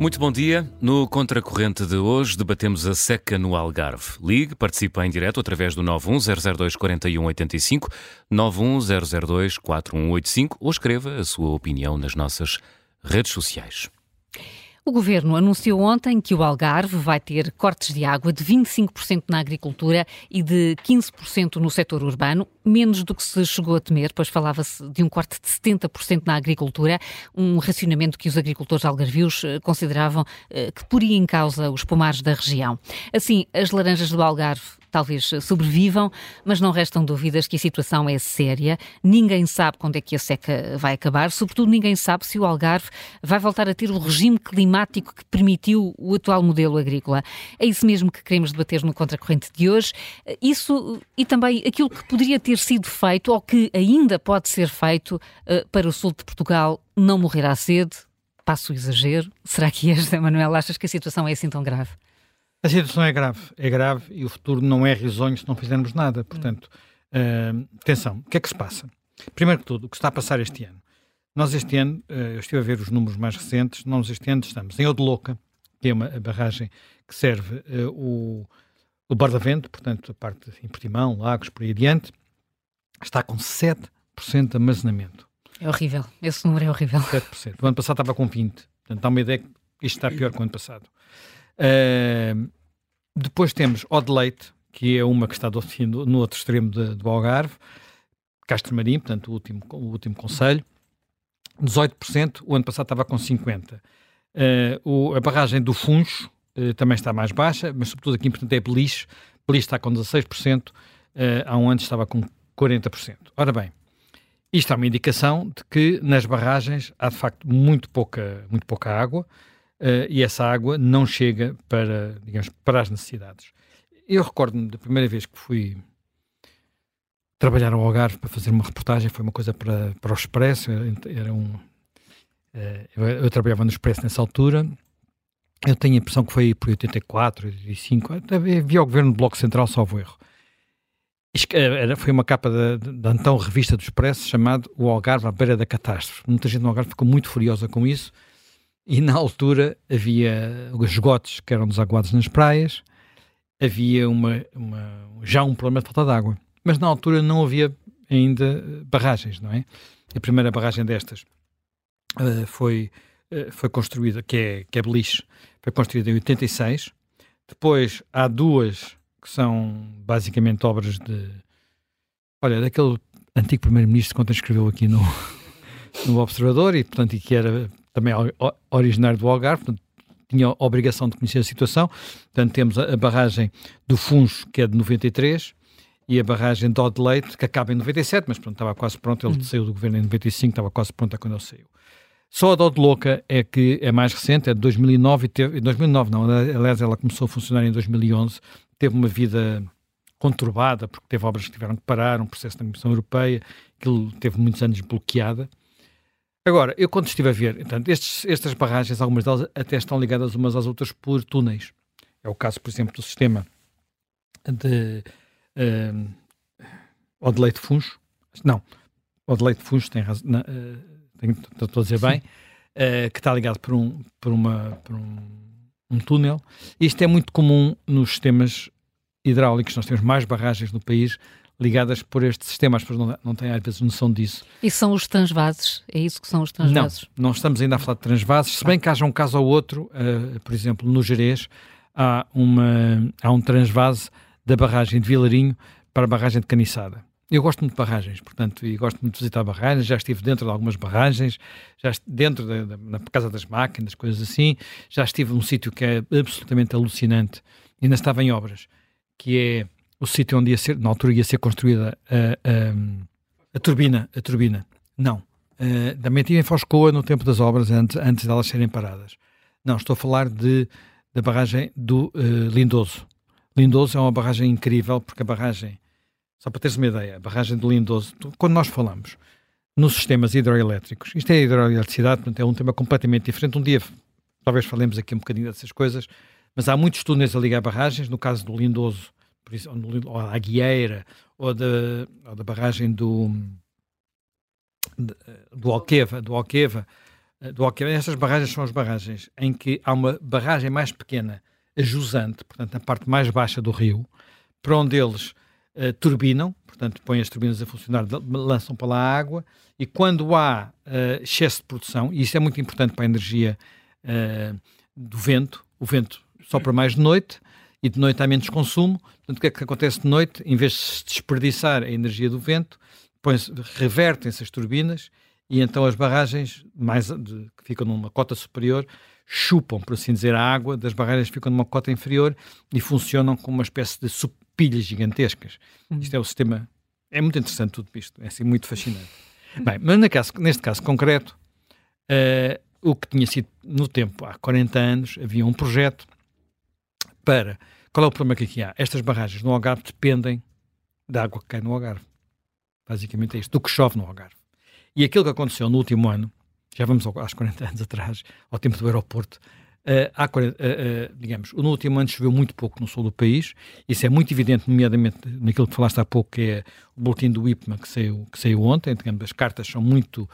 Muito bom dia. No Contracorrente de hoje debatemos a seca no Algarve. Ligue, participe em direto através do 910024185, 910024185 ou escreva a sua opinião nas nossas redes sociais. O governo anunciou ontem que o Algarve vai ter cortes de água de 25% na agricultura e de 15% no setor urbano, menos do que se chegou a temer, pois falava-se de um corte de 70% na agricultura, um racionamento que os agricultores algarvios eh, consideravam eh, que poria em causa os pomares da região. Assim, as laranjas do Algarve talvez sobrevivam, mas não restam dúvidas que a situação é séria. Ninguém sabe quando é que a seca vai acabar, sobretudo ninguém sabe se o Algarve vai voltar a ter o regime climático que permitiu o atual modelo agrícola. É isso mesmo que queremos debater no Contracorrente de hoje. Isso e também aquilo que poderia ter sido feito ou que ainda pode ser feito eh, para o sul de Portugal não morrer à sede. Passo o exagero. Será que és, Manuel? Achas que a situação é assim tão grave? A situação é grave, é grave e o futuro não é risonho se não fizermos nada. Portanto, uh, atenção, o que é que se passa? Primeiro que tudo, o que está a passar este ano. Nós este ano, uh, eu estive a ver os números mais recentes, nós este ano estamos em Odeloca, que é uma barragem que serve uh, o, o Bordavento, portanto a parte em Portimão, Lagos, por aí adiante, está com 7% de armazenamento. É horrível, esse número é horrível. 7%. O ano passado estava com 20%. Portanto, dá uma ideia que isto está pior que o ano passado. Depois temos Odeleite, que é uma que está do, no outro extremo de, do Algarve, Castro Marim, portanto, o último, o último conselho, 18%, o ano passado estava com 50%. Uh, ah, o, a barragem do Funcho uh, também está mais baixa, mas sobretudo aqui, portanto, é Beliche. Beliche está com 16%, uh, há um ano estava com 40%. Ora bem, isto é uma indicação de que nas barragens há de facto muito pouca, muito pouca água, uh, e essa água não chega para, digamos, para as necessidades. Eu recordo-me da primeira vez que fui trabalhar ao Algarve para fazer uma reportagem, foi uma coisa para, para o Expresso, era um... Uh, eu, eu, trabalhava no Expresso nessa altura, eu tenho a impressão que foi por 84, 85, havia o governo do Bloco Central, salvo erro. Era, foi uma capa da, da então revista do Expresso chamada O Algarve à beira da catástrofe. Muita gente no Algarve ficou muito furiosa com isso, e na altura havia os esgotos que eram desaguados nas praias, havia uma, uma, já um problema de falta de água. Mas na altura não havia ainda barragens, não é? A primeira barragem destas uh, foi, uh, foi construída, que é, que é Beliche, foi construída em 86. Depois há duas que são basicamente obras de. Olha, daquele antigo primeiro-ministro que ontem escreveu aqui no, no Observador e, portanto, e que era também originário do Algarve, portanto, tinha a obrigação de conhecer a situação. Portanto, temos a, a barragem do Funcho, que é de 93, e a barragem de Odeleite, que acaba em 97, mas pronto, estava quase pronto, ele uhum. saiu do governo em 95, estava quase pronta quando ele saiu. Só a Dode Louca é que é mais recente, é de 2009, e teve, 2009 não, aliás ela começou a funcionar em 2011, teve uma vida conturbada, porque teve obras que tiveram que parar, um processo da Comissão Europeia, que teve muitos anos bloqueada, Agora, eu quando estive a ver, portanto, estes, estas barragens, algumas delas até estão ligadas umas às outras por túneis. É o caso, por exemplo, do sistema de uh, Odeleite Funcho. Não, Odeleite Funcho tem razão, uh, estou a dizer Sim. bem, uh, que está ligado por um, por uma, por um, um túnel. Isto é muito comum nos sistemas hidráulicos. Nós temos mais barragens no país ligadas por este sistema. As pessoas não, não têm às vezes noção disso. E são os transvases? É isso que são os transvases? Não, não estamos ainda a falar de transvases, se bem que haja um caso ou outro, uh, por exemplo, no Jerez, há, uma, há um transvase da barragem de Vilarinho para a barragem de Caniçada. Eu gosto muito de barragens, portanto, e gosto muito de visitar barragens, já estive dentro de algumas barragens, já dentro da, da, Casa das Máquinas, coisas assim, já estive num sítio que é absolutamente alucinante, ainda estava em obras, que é o sítio onde ia ser, na altura ia ser construída a, a, a turbina, a turbina. Não. Uh, também tinha em Foscoa no tempo das obras, antes, antes delas serem paradas. Não, estou a falar de, da barragem do uh, Lindoso. Lindoso é uma barragem incrível, porque a barragem, só para teres uma ideia, a barragem do Lindoso, quando nós falamos nos sistemas hidroelétricos, isto é hidroeletricidade, portanto é um tema completamente diferente. Um dia talvez falemos aqui um bocadinho dessas coisas, mas há muitos túneis a ligar barragens, no caso do Lindoso, isso, ou a Aguieira, ou da, ou da barragem do, do Alqueva, do Alqueva uh, do Alqueva, estas barragens são as barragens em que há uma barragem mais pequena, a jusante, portanto, na parte mais baixa do rio, para onde eles uh, turbinam, portanto, põem as turbinas a funcionar, lançam para lá a água, e quando há uh, excesso de produção, e isso é muito importante para a energia do vento, o vento sopra mais de noite, e de noite há menos consumo, portanto, o que é que acontece de noite? Em vez de se desperdiçar a energia do vento, revertem-se as turbinas e então as barragens mais de, que ficam numa cota superior chupam, por assim dizer, a água das barragens que ficam numa cota inferior e funcionam como uma espécie de pilhas gigantescas. Uhum. Isto é o sistema. É muito interessante tudo isto, é assim muito fascinante. Bem, mas caso, neste caso concreto, uh, o que tinha sido no tempo, há 40 anos, havia um projeto para. Qual é o problema que aqui há? Estas barragens no Algarve dependem da água que cai no Algarve. Basicamente é isto, do que chove no Algarve. E aquilo que aconteceu no último ano, já vamos aos 40 anos atrás, ao tempo do aeroporto, uh, há 40, uh, uh, digamos, no último ano choveu muito pouco no sul do país, isso é muito evidente, nomeadamente naquilo que falaste há pouco, que é o boletim do IPMA que saiu, que saiu ontem, digamos, as cartas são muito,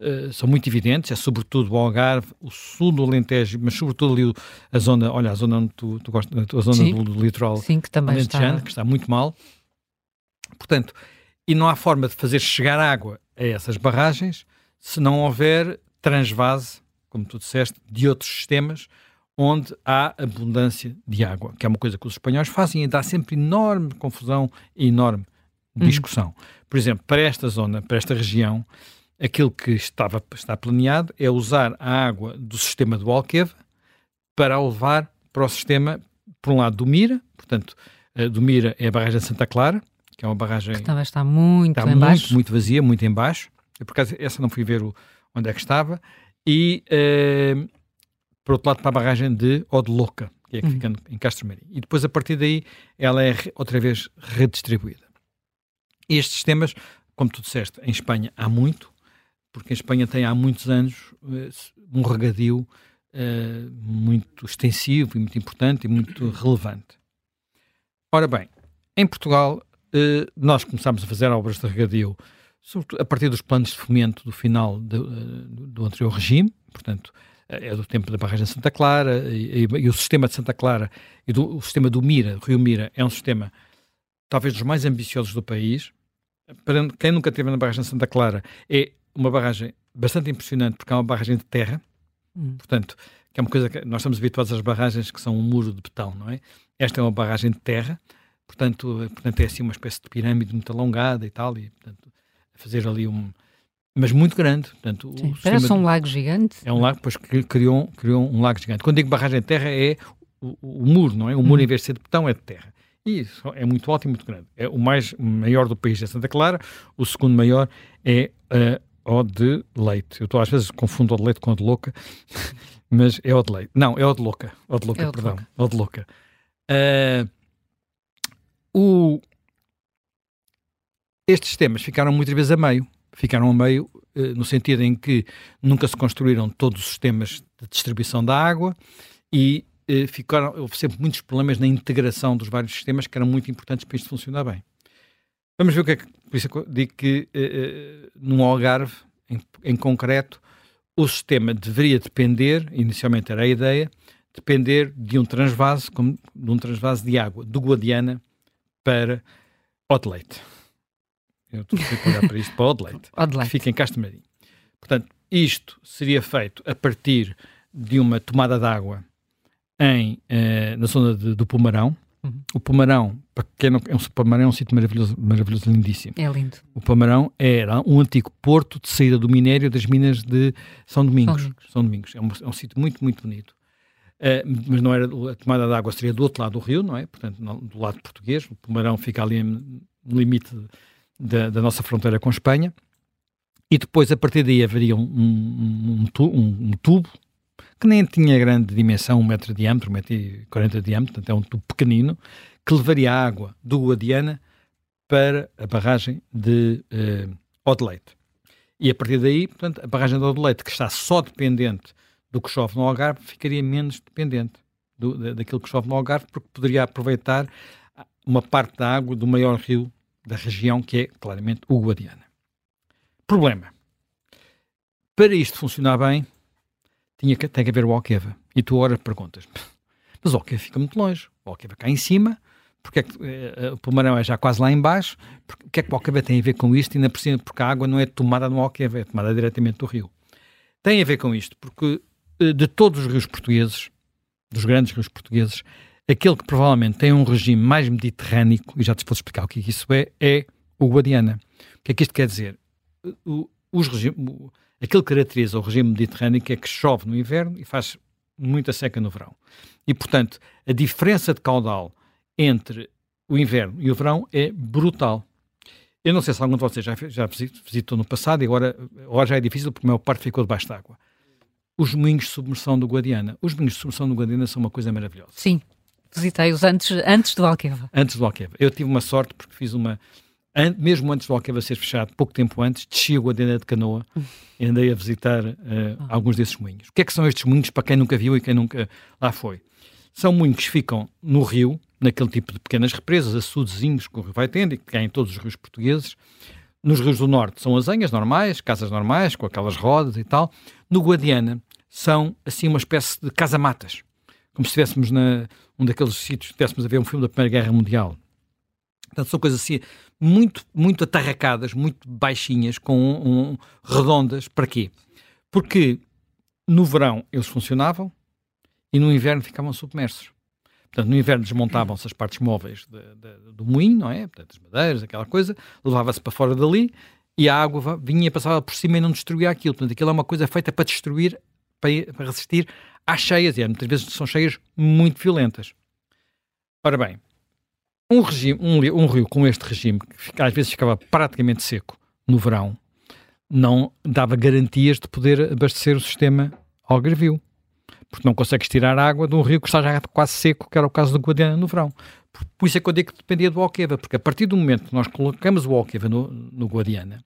uh, são muito evidentes, é sobretudo o Algarve, o sul do Alentejo, mas sobretudo ali a zona, olha, a zona onde tu, tu gostas, a zona Sim. do, do, litoral Sim, que também está... que está muito mal. Portanto, e não há forma de fazer chegar água a essas barragens se não houver transvase, como tu disseste, de outros sistemas onde há abundância de água, que é uma coisa que os espanhóis fazem e dá sempre enorme confusão e enorme uhum. discussão. Uhum. Por exemplo, para esta zona, para esta região, aquilo que estava, está planeado é usar a água do sistema do Alqueva para a levar para o sistema, por um lado, do Mira, portanto, do Mira é a barragem de Santa Clara, que é uma barragem que também está muito está muito, muito vazia, muito em baixo. Eu, por acaso, essa não fui ver o, onde é que estava. E, uh, por outro lado, para a barragem de Odeloca, que é que uhum. fica em Castro Marim. E depois, a partir daí, ela é outra vez redistribuída. Estes sistemas, como tu disseste, em Espanha há muito, porque em Espanha tem há muitos anos uh, um regadio uh, muito extensivo e muito importante e muito relevante. Ora bem, em Portugal eh, nós começámos a fazer obras de regadio a partir dos planos de fomento do final de, eh, do, anterior regime, portanto, eh, é do tempo da barragem de Santa Clara e, e, e, o sistema de Santa Clara e do, o sistema do Mira, Rio Mira, é um sistema talvez dos mais ambiciosos do país. Para quem nunca esteve na barragem de Santa Clara, é uma barragem bastante impressionante porque é uma barragem de terra, hum. portanto, que é uma coisa que nós estamos habituados às barragens que são um muro de betão, não é? Esta é uma barragem de terra, Portanto, portanto, é assim uma espécie de pirâmide muito alongada e tal, e portanto, fazer ali um. Mas muito grande. Portanto, Sim, parece um lago gigante. É um lago, pois criou, criou um lago gigante. Quando digo barragem de terra, é o, o muro, não é? O muro, hum. em vez de ser de betão, é de terra. E isso é muito alto e muito grande. É o mais maior do país é Santa Clara, o segundo maior é uh, o de Leite. Eu estou às vezes confundo o de Leite com o de Louca, mas é o de Leite. Não, é o de Louca. O de Louca, é perdão. O de Louca. Uh, o... Estes sistemas ficaram muitas vezes a meio. Ficaram a meio eh, no sentido em que nunca se construíram todos os sistemas de distribuição da água e eh, ficaram, houve sempre muitos problemas na integração dos vários sistemas que eram muito importantes para isto funcionar bem. Vamos ver o que é que. Por isso eu digo que eh, no Algarve, em, em concreto, o sistema deveria depender, inicialmente era a ideia, depender de um transvase, como, de um transvase de água do Guadiana para Odeleite. Eu estou a olhar para isto para Odeleite, que fica em Castro Marim. Portanto, isto seria feito a partir de uma tomada de água em, uh, na zona de, do Pomarão. Uhum. O Pomarão, para quem não, é um, Pomarão é um sítio maravilhoso, maravilhoso, lindíssimo. É lindo. O Pomarão era um antigo porto de saída do minério das minas de São Domingos. São Domingos. São Domingos. É, um, é um sítio muito, muito bonito. Uh, mas não era a tomada de água seria do outro lado do rio, não é? Portanto, não, do lado português. O Pomarão fica ali no limite da, da, nossa fronteira com Espanha. E depois, a partir daí, haveria um, um, um, um tubo que nem tinha grande dimensão, um metro de diâmetro, um metro e quarenta de diâmetro, portanto é um tubo pequenino, que levaria água do Guadiana para a barragem de uh, Odeleite. E a partir daí, portanto, a barragem de Odeleite, que está só dependente do que chove no Algarve, ficaria menos dependente do, daquilo que chove no Algarve, porque poderia aproveitar uma parte da água do maior rio da região, que é claramente o Guadiana. Problema. Para isto funcionar bem, tinha que, tem que haver o Alqueva. E tu ora perguntas, mas o Alqueva fica muito longe, o Alqueva cá em cima, porque é que, uh, o Pomarão é já quase lá embaixo, porque, o que é que o Alqueva tem a ver com isto? E ainda por cima, porque a água não é tomada no Alqueva, é tomada diretamente do rio. Tem a ver com isto, porque uh, de todos os rios portugueses, dos grandes rios portugueses, aquele que provavelmente tem um regime mais mediterrâneo, e já te posso explicar o que, é que isso é, é o Guadiana. O que é que isto quer dizer? O, os regime, o, aquilo que caracteriza o regime mediterrâneo é que chove no inverno e faz muita seca no verão. E, portanto, a diferença de caudal entre o inverno e o verão é brutal. Eu não sei se algum de vocês já, já visitou no passado e agora, agora já é difícil porque a maior parte ficou debaixo d'água. Os moinhos de submersão do Guadiana. Os moinhos de submersão do Guadiana são uma coisa maravilhosa. Sim, visitei-os antes, antes do Alqueva. Antes do Alqueva. Eu tive uma sorte porque fiz uma an mesmo antes do Alqueva ser fechado, pouco tempo antes, desci a Guadena de Canoa e andei a visitar uh, alguns desses moinhos. O que é que são estes moinhos para quem nunca viu e quem nunca lá foi? São moinhos que ficam no rio, naquele tipo de pequenas represas, açudezinhos que o rio vai tendo e que tem em todos os rios portugueses. Nos rios do norte são azenhas normais, casas normais, com aquelas rodas e tal. No Guadiana são, assim, uma espécie de casa-matas. Como se estivéssemos na um daqueles sítios, estivéssemos a ver um filme da Primeira Guerra Mundial. Portanto, são coisas assim muito, muito atarracadas, muito baixinhas, com um, um, redondas. Para quê? Porque no verão eles funcionavam e no inverno ficavam submersos. Portanto, no inverno desmontavam-se as partes móveis de, de, do moinho, não é? Portanto, as madeiras, aquela coisa, levava-se para fora dali e a água vinha passava por cima e não destruía aquilo. Portanto, aquilo é uma coisa feita para destruir, para, para resistir às cheias, e muitas vezes são cheias muito violentas. Ora bem, um, regime, um, um rio com este regime, que às vezes ficava praticamente seco no verão, não dava garantias de poder abastecer o sistema algarvio. Porque não consegues tirar água de um rio que está já quase seco, que era o caso do Guadiana no verão. Por, por isso é que eu digo que dependia do Alqueva, porque a partir do momento que nós colocamos o Alqueva no, no Guadiana,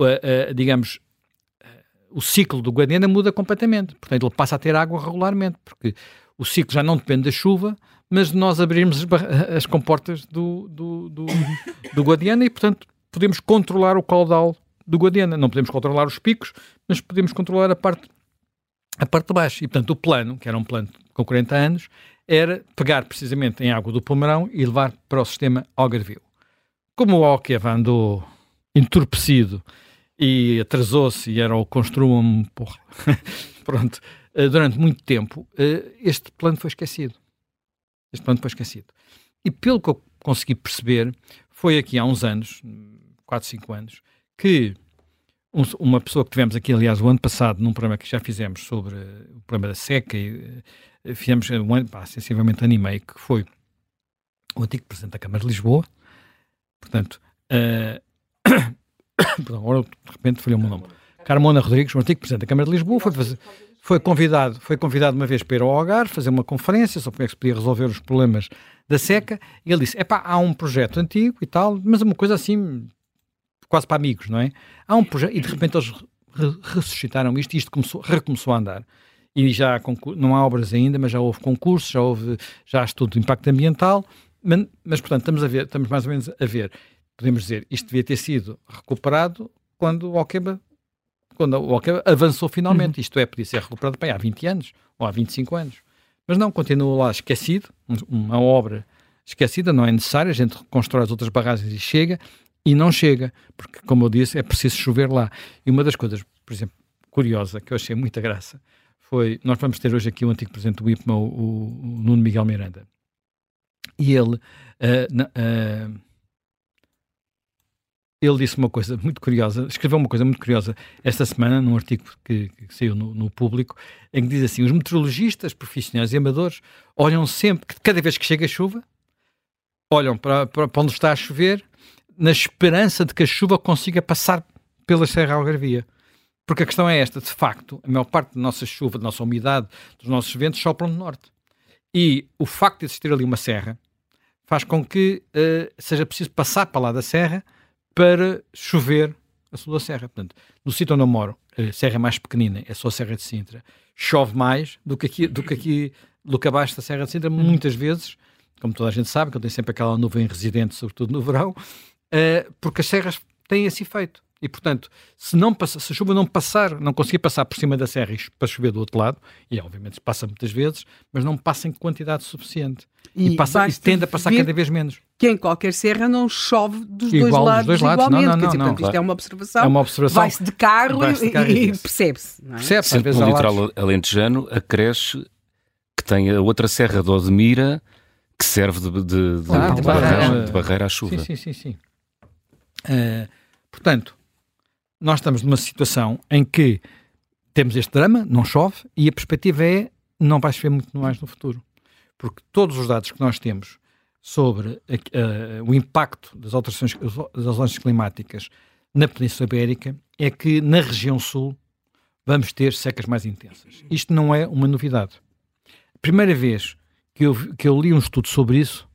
uh, uh, digamos, uh, o ciclo do Guadiana muda completamente. Portanto, ele passa a ter água regularmente, porque o ciclo já não depende da chuva, mas de nós abrirmos as, as comportas do, do, do, do Guadiana e, portanto, podemos controlar o caudal do Guadiana. Não podemos controlar os picos, mas podemos controlar a parte, a parte de baixo. E, portanto, o plano, que era um plano com 40 anos, era pegar precisamente em água do Pomarão e levar para o sistema Algarvio. Como o Alqueva andou entorpecido e atrasou-se e era o construam, porra, pronto, durante muito tempo, eh, este plano foi esquecido. Este plano foi esquecido. E pelo que eu consegui perceber, foi aqui há uns anos, 4, 5 anos, que um, uma pessoa que tivemos aqui, aliás, o ano passado, num programa que já fizemos sobre o problema da seca, e, uh, fizemos um ano, pá, sensivelmente ano meio, que foi o antigo Presidente da Câmara de Lisboa, portanto, uh, perdão, agora de repente falhou o meu nome, Carmona Rodrigues, o antigo Presidente da Câmara de Lisboa, foi fazer foi convidado, foi convidado uma vez para ir ao Algarve, fazer uma conferência sobre como é que se podia resolver os problemas da seca, e ele disse, epá, há um projeto antigo e tal, mas uma coisa assim, quase para amigos, não é? Há um projeto, e de repente eles ressuscitaram isto, e isto começou, recomeçou a andar. E já não há obras ainda, mas já houve concursos, já houve já estudo de impacto ambiental, mas, mas portanto estamos a ver, estamos mais ou menos a ver, podemos dizer, isto devia ter sido recuperado quando o Alqueba quando o Alqueva avançou finalmente. Uhum. Isto é, podia ser recuperado bem, há 20 anos ou há 25 anos. Mas não, continua lá esquecido, uma obra esquecida, não é necessária, a gente constrói as outras barragens e chega, e não chega, porque, como eu disse, é preciso chover lá. E uma das coisas, por exemplo, curiosa, que eu achei muita graça, foi, nós vamos ter hoje aqui o antigo presidente do IPMA, o, o, o Nuno Miguel Miranda, e ele, uh, uh, ele disse uma coisa muito curiosa, escreveu uma coisa muito curiosa esta semana num artigo que, que saiu no, no, público, em que diz assim: os meteorologistas profissionais e amadores olham sempre, cada vez que chega a chuva, olham para, para, para onde está a chover, na esperança de que a chuva consiga passar pela Serra Algarvia. Porque a questão é esta: de facto, a maior parte da nossa chuva, da nossa umidade, dos nossos ventos sopram do norte. E o facto de existir ali uma serra faz com que uh, seja preciso passar para lá da serra para chover a sul da serra. Portanto, no sítio onde eu moro, a serra é mais pequenina, é só a Serra de Sintra, chove mais do que aqui, do que aqui, do que abaixo da Serra de Sintra, uhum. muitas vezes, como toda a gente sabe, que eu tenho sempre aquela nuvem residente, sobretudo no verão, uh, porque as serras têm esse efeito. E, portanto, se, não passa, se a chuva não passar, não conseguir passar por cima da serra para chover do outro lado, e obviamente se passa muitas vezes, mas não passa em quantidade suficiente. E, e, passa, e tende a passar cada vez menos. Que em qualquer serra não chove dos Igual, dois lados, dos dois lados. igualmente. Não, não, Quer dizer, não, portanto, isto é uma observação. É uma observação. Vai-se de carro, vai e, e percebe-se. É? Percebe-se. No litoral alentejano acresce que tem a outra serra de Odmira que serve de, de, de, claro, de barreira, de barreira à chuva. Sim, sim, sim. sim. Uh, portanto, nós estamos numa situação em que temos este drama, não chove, e a perspectiva é não vai chover muito mais no futuro. Porque todos os dados que nós temos sobre o impacto das alterações, das climáticas na Península Ibérica é que na região sul vamos ter secas mais intensas. Isto não é uma novidade. A primeira vez que eu, que eu li um estudo sobre isso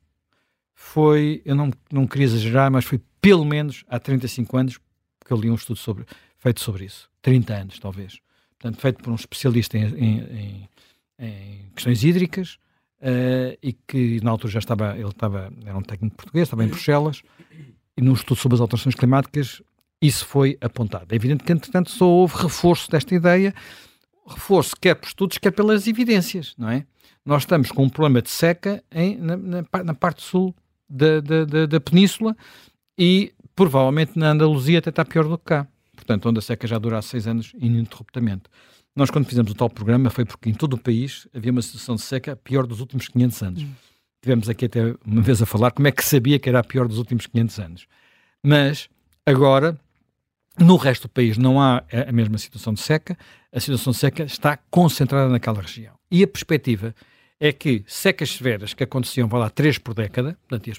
foi, eu não, não queria exagerar, mas foi pelo menos há 35 anos, porque eu li um estudo sobre, feito sobre isso. 30 anos, talvez. Portanto, feito por um especialista em, em, em questões hídricas uh, e que na altura já estava, ele estava, era um técnico português, estava em Bruxelas, e num estudo sobre as alterações climáticas isso foi apontado. É evidente que, entretanto, só houve reforço desta ideia, reforço quer por estudos, quer pelas evidências, não é? Nós estamos com um problema de seca em, na, na, na parte sul da, da, da, da península e provavelmente na Andaluzia até está pior do que cá. Portanto, onde a seca já dura há seis anos ininterruptamente. Nós, quando fizemos o tal programa, foi porque em todo o país havia uma situação de seca pior dos últimos 500 anos. Hum. Tivemos aqui até uma vez a falar como é que sabia que era a pior dos últimos 500 anos. Mas, agora, no resto do país não há a mesma situação de seca, a situação de seca está concentrada naquela região. E a perspectiva é que secas severas que aconteciam, vá lá, três por década, portanto,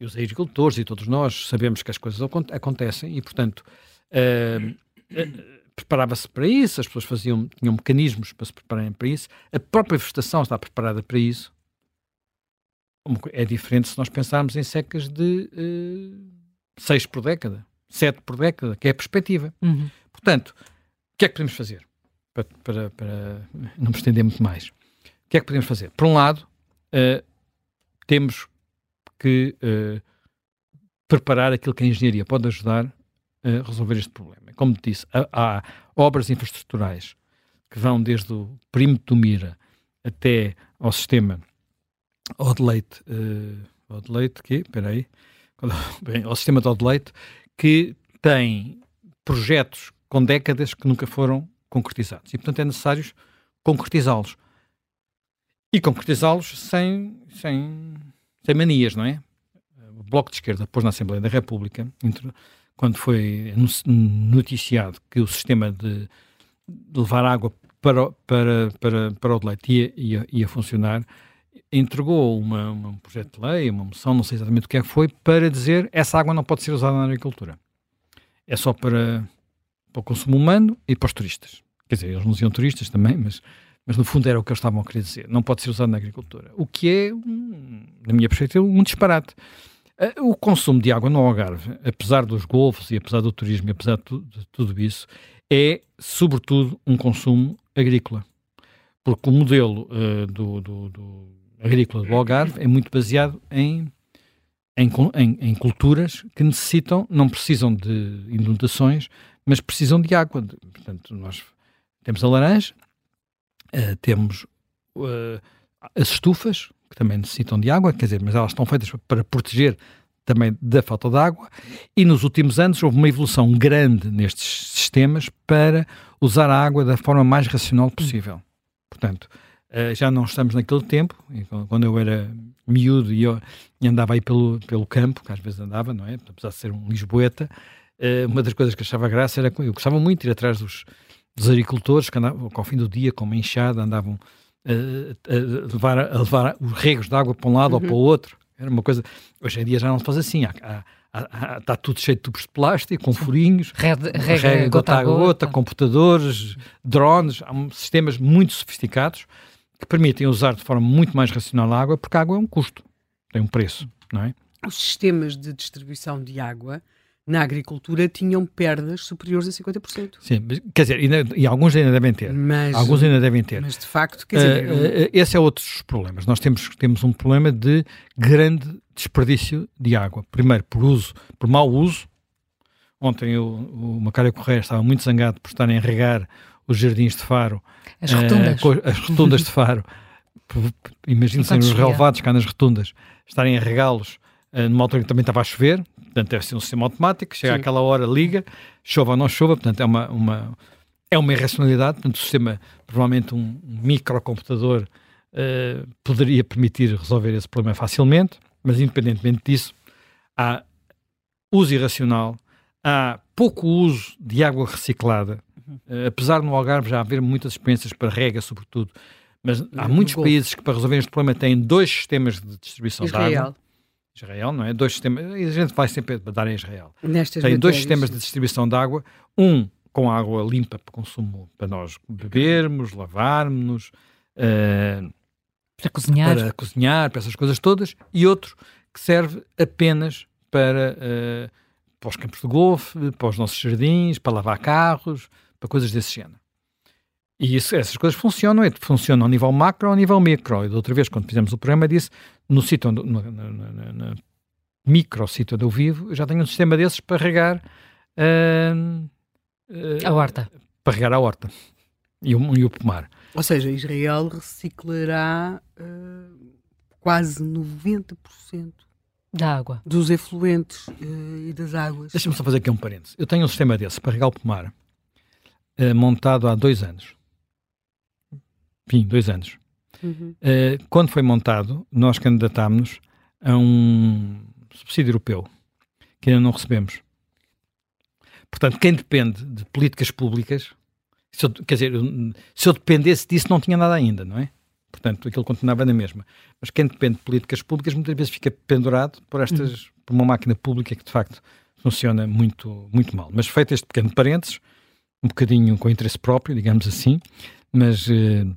e os agricultores e todos nós sabemos que as coisas acontecem e, portanto, uh, uh, preparava-se para isso, as pessoas faziam, tinham mecanismos para se prepararem para isso, a própria vegetação está preparada para isso. É diferente se nós pensarmos em secas de uh, seis por década, sete por década, que é a perspectiva. Uhum. Portanto, o que é que podemos fazer? Para, para, para, não me estender muito mais. O que é que podemos fazer? Por um lado, uh, temos que uh, preparar aquilo que a engenharia pode ajudar a resolver este problema. Como disse, há, há obras infraestruturais que vão desde o perímetro do Mira até ao sistema Odeleite, uh, Odeleite, que, espera aí, bem, ao sistema de Odeleite, que tem projetos com décadas que nunca foram concretizados. E, portanto, é necessário concretizá-los. E concretizá-los sem, sem tem manias, não é? O Bloco de Esquerda pôs na Assembleia da República, quando foi noticiado que o sistema de levar água para, para, para, para o leite ia, ia, ia funcionar, entregou uma, uma, um projeto de lei, uma moção, não sei exatamente o que é que foi, para dizer essa água não pode ser usada na agricultura. É só para, para o consumo humano e para os turistas. Quer dizer, eles não diziam turistas também, mas mas no fundo era o que eles estavam a querer dizer. Não pode ser usado na agricultura. O que é, na minha perspectiva, um disparate. Eh, o consumo de água no Algarve, apesar dos golfos e apesar do turismo e apesar de tudo isso, é, sobretudo, um consumo agrícola. Porque o modelo uh, do, do, do, agrícola do Algarve é muito baseado em, em, em, em, culturas que necessitam, não precisam de inundações, mas precisam de água. Portanto, nós temos a laranja, Uh, temos uh, as estufas, que também necessitam de água, quer dizer, mas elas estão feitas para proteger também da falta de água, e nos últimos anos houve uma evolução grande nestes sistemas para usar a água da forma mais racional possível. Portanto, uh, já não estamos naquele tempo, quando eu era miúdo e, eu, andava aí pelo, pelo campo, que às vezes andava, não é? Apesar de ser um lisboeta, uma das coisas que achava graça era eu gostava muito de ir atrás dos, dos agricultores que andavam, ao fim do dia, com uma enxada, andavam a, a, levar, a levar os regos de água para um lado uhum. ou para o outro. Era uma coisa. Hoje em dia já não se faz assim. Há, há, está tudo cheio de tubos de plástico, com furinhos, rega, rega gota a gota, gota, computadores, drones. Há sistemas muito sofisticados que permitem usar de forma muito mais racional a água, porque a água é um custo, tem um preço, não é? Os sistemas de distribuição de água na agricultura tinham perdas superiores a 50%. Sim, quer dizer, e, e alguns ainda devem ter. Mas, alguns ainda devem ter. Mas de facto, quer dizer. Uh, uh, esse é outro dos problemas. Nós temos, temos um problema de grande desperdício de água. Primeiro, por uso, por mau uso. Ontem o, o Macário Correia estava muito zangado por estarem a regar os jardins de Faro. As rotundas. Uh, as rotundas de Faro. Imagino-se os relevados cá nas rotundas, estarem a regá-los uh, numa altura que também estava a chover, portanto deve ser um sistema automático, chega Sim. àquela hora, liga, chova ou não chova, portanto é uma, uma, é uma irracionalidade, portanto o sistema, provavelmente um microcomputador uh, poderia permitir resolver esse problema facilmente, mas independentemente disso, há uso irracional, há pouco uso de água reciclada, uh, apesar no Algarve já haver muitas experiências para rega, sobretudo, mas há muitos países que para resolver este problema têm dois sistemas de distribuição Israel. de água. Israel, não é? Dois sistemas, a gente vai sempre dar em Israel. Nestas Tem dois sistemas de distribuição de água, um com água limpa para consumo, para nós bebermos, lavarmos, uh, para cozinhar. para cozinhar, para essas coisas todas, e outro que serve apenas para, uh, para os campos de golfe, para os nossos jardins, para lavar carros, para coisas desse género. E isso, essas coisas funcionam, funcionam ao nível macro ou ao nível micro. E da outra vez, quando fizemos o programa, disse, no sítio, onde, no, no, no, no micro sítio onde eu vivo, eu já tenho um sistema desses para regar uh, uh, a horta. Para regar a horta e o, e o pomar. Ou seja, Israel reciclará uh, quase 90% da água. Dos efluentes e das águas. Deixa-me só fazer aqui um parênteses. Eu tenho um sistema desse para regar o pomar montado há dois anos enfim, dois anos. Uhum. Uh, quando foi montado, nós candidatámos a um subsídio europeu que ainda não recebemos. Portanto, quem depende de políticas públicas, eu, quer dizer, se eu dependesse disso, não tinha nada ainda, não é? Portanto, aquilo continuava na mesma. Mas quem depende de políticas públicas muitas vezes fica pendurado por estas, uhum. por uma máquina pública que de facto funciona muito, muito mal. Mas feito este pequeno parênteses, um bocadinho com interesse próprio, digamos assim, mas uh,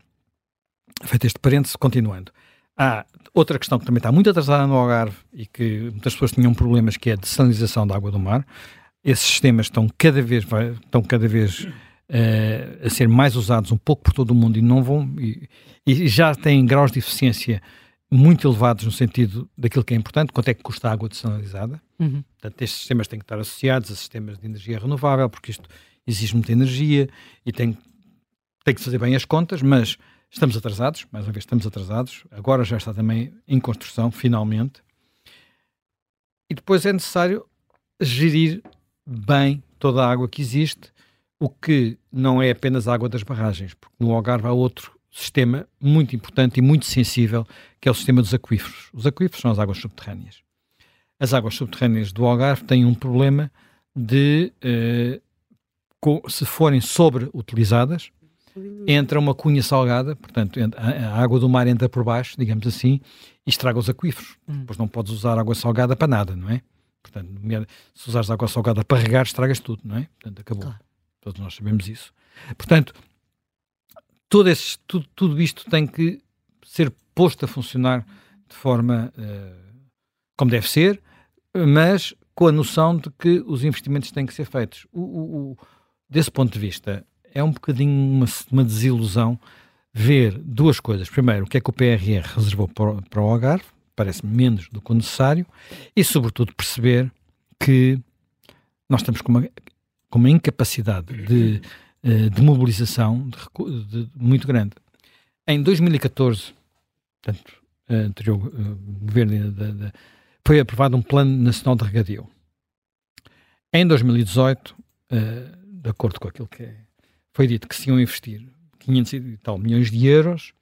Feito este parênteses, continuando. Há outra questão que também está muito atrasada no Algarve e que muitas pessoas tinham problemas, que é a desalinização da água do mar. Esses sistemas estão cada vez, estão cada vez uh, a ser mais usados um pouco por todo o mundo e não vão e, e, já têm graus de eficiência muito elevados no sentido daquilo que é importante, quanto é que custa a água desalinizada. Uhum. Portanto, estes sistemas têm que estar associados a sistemas de energia renovável, porque isto exige muita energia e tem, tem que fazer bem as contas, mas Estamos atrasados, mais uma vez estamos atrasados, agora já está também em construção, finalmente. E depois é necessário gerir bem toda a água que existe, o que não é apenas a água das barragens, porque no Algarve há outro sistema muito importante e muito sensível, que é o sistema dos aquíferos. Os aquíferos são as águas subterrâneas. As águas subterrâneas do Algarve têm um problema de, eh, se forem sobreutilizadas, entra uma cunha salgada, portanto, a, água do mar entra por baixo, digamos assim, e estraga os aquíferos. Hum. Depois não podes usar água salgada para nada, não é? Portanto, se usares água salgada para regar, estragas tudo, não é? Portanto, acabou. Claro. Todos nós sabemos isso. Portanto, todo esse, tudo, tudo isto tem que ser posto a funcionar de forma uh, como deve ser, mas com a noção de que os investimentos têm que ser feitos. O, o, o, desse ponto de vista, é um bocadinho uma, uma, desilusão ver duas coisas. Primeiro, o que é que o PRR reservou para, para o Algarve, parece-me menos do que o necessário, e sobretudo perceber que nós estamos com uma, com uma incapacidade de, eh, de mobilização de, de, muito grande. Em 2014, portanto, anterior uh, governo foi aprovado um plano nacional de regadio. Em 2018, uh, eh, de acordo com aquilo que é foi dito que se iam investir 500 e tal milhões de euros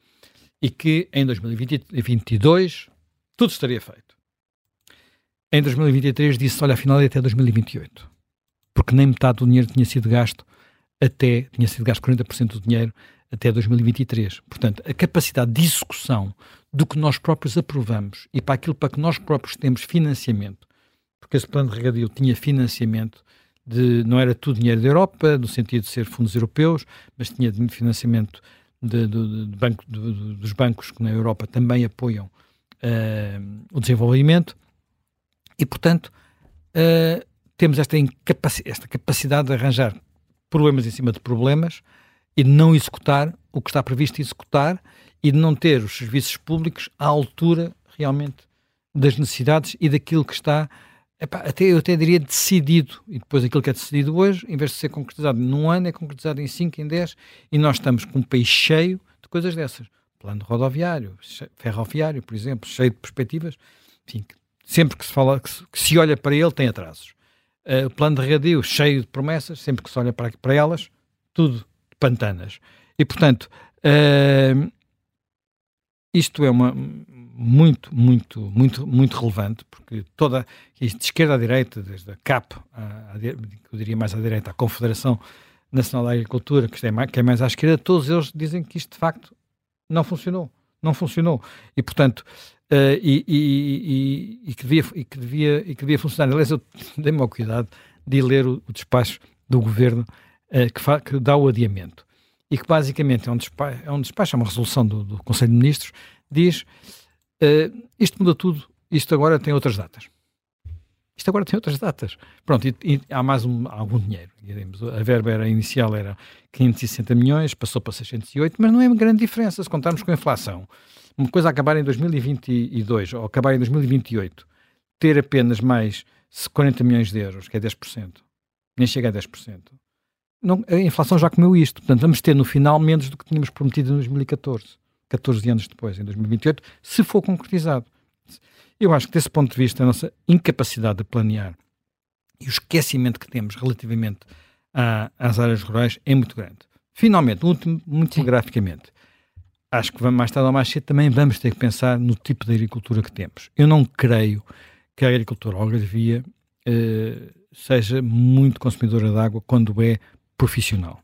e que em 2022 tudo estaria feito. Em 2023 disse, olha, afinal é até 2028. Porque nem metade do dinheiro tinha sido gasto até, tinha sido gasto 40% do dinheiro até 2023. Portanto, a capacidade de execução do que nós próprios aprovamos e para aquilo para que nós próprios temos financiamento, porque esse plano de regadio tinha financiamento de, não era tudo dinheiro da Europa, no sentido de ser fundos europeus, mas tinha financiamento de, de, de banco, dos bancos que na Europa também apoiam uh, o desenvolvimento. E, portanto, uh, temos esta, esta capacidade de arranjar problemas em cima de problemas e de não executar o que está previsto executar e de não ter os serviços públicos à altura realmente das necessidades e daquilo que está epá, até, eu até diria decidido, e depois aquilo que é decidido hoje, em vez de ser concretizado num ano, é concretizado em 5, em 10, e nós estamos com um país cheio de coisas dessas. Plano rodoviário, ferroviário, por exemplo, cheio de perspectivas. Enfim, sempre que se fala, que se, que se olha para ele, tem atrasos. Uh, plano de radio cheio de promessas, sempre que se olha para, para elas, tudo pantanas. E, portanto, uh, isto é uma muito, muito, muito, muito relevante, porque toda, de esquerda à direita, desde a CAP, a, a, eu diria mais à direita, a Confederação Nacional da Agricultura, que é, mais, que é mais à esquerda, todos eles dizem que isto de facto não funcionou. Não funcionou. E, portanto, uh, e, e, e, que devia, e, que devia, e que devia funcionar. Aliás, eu dei-me ao cuidado de ler o, o despacho do governo uh, que, que, dá o adiamento. E que basicamente é um despacho, é, um despacho, é uma resolução do, do Conselho de Ministros, diz uh, isto muda tudo, isto agora tem outras datas. Isto agora tem outras datas. Pronto, e, e há mais um, algum dinheiro. Diremos. A verba era, inicial era 560 milhões, passou para 608, mas não é uma grande diferença se contarmos com a inflação. Uma coisa acabar em 2022 ou acabar em 2028, ter apenas mais 40 milhões de euros, que é 10%, nem chega a 10%. Não, a inflação já comeu isto. Portanto, vamos ter no final menos do que tínhamos prometido em 2014, 14 anos depois, em 2028, se for concretizado. Eu acho que, desse ponto de vista, a nossa incapacidade de planear e o esquecimento que temos relativamente a, às áreas rurais é muito grande. Finalmente, último, muito telegraficamente, acho que mais tarde ou mais cedo também vamos ter que pensar no tipo de agricultura que temos. Eu não creio que a agricultura algarvia eh, seja muito consumidora de água quando é profissional.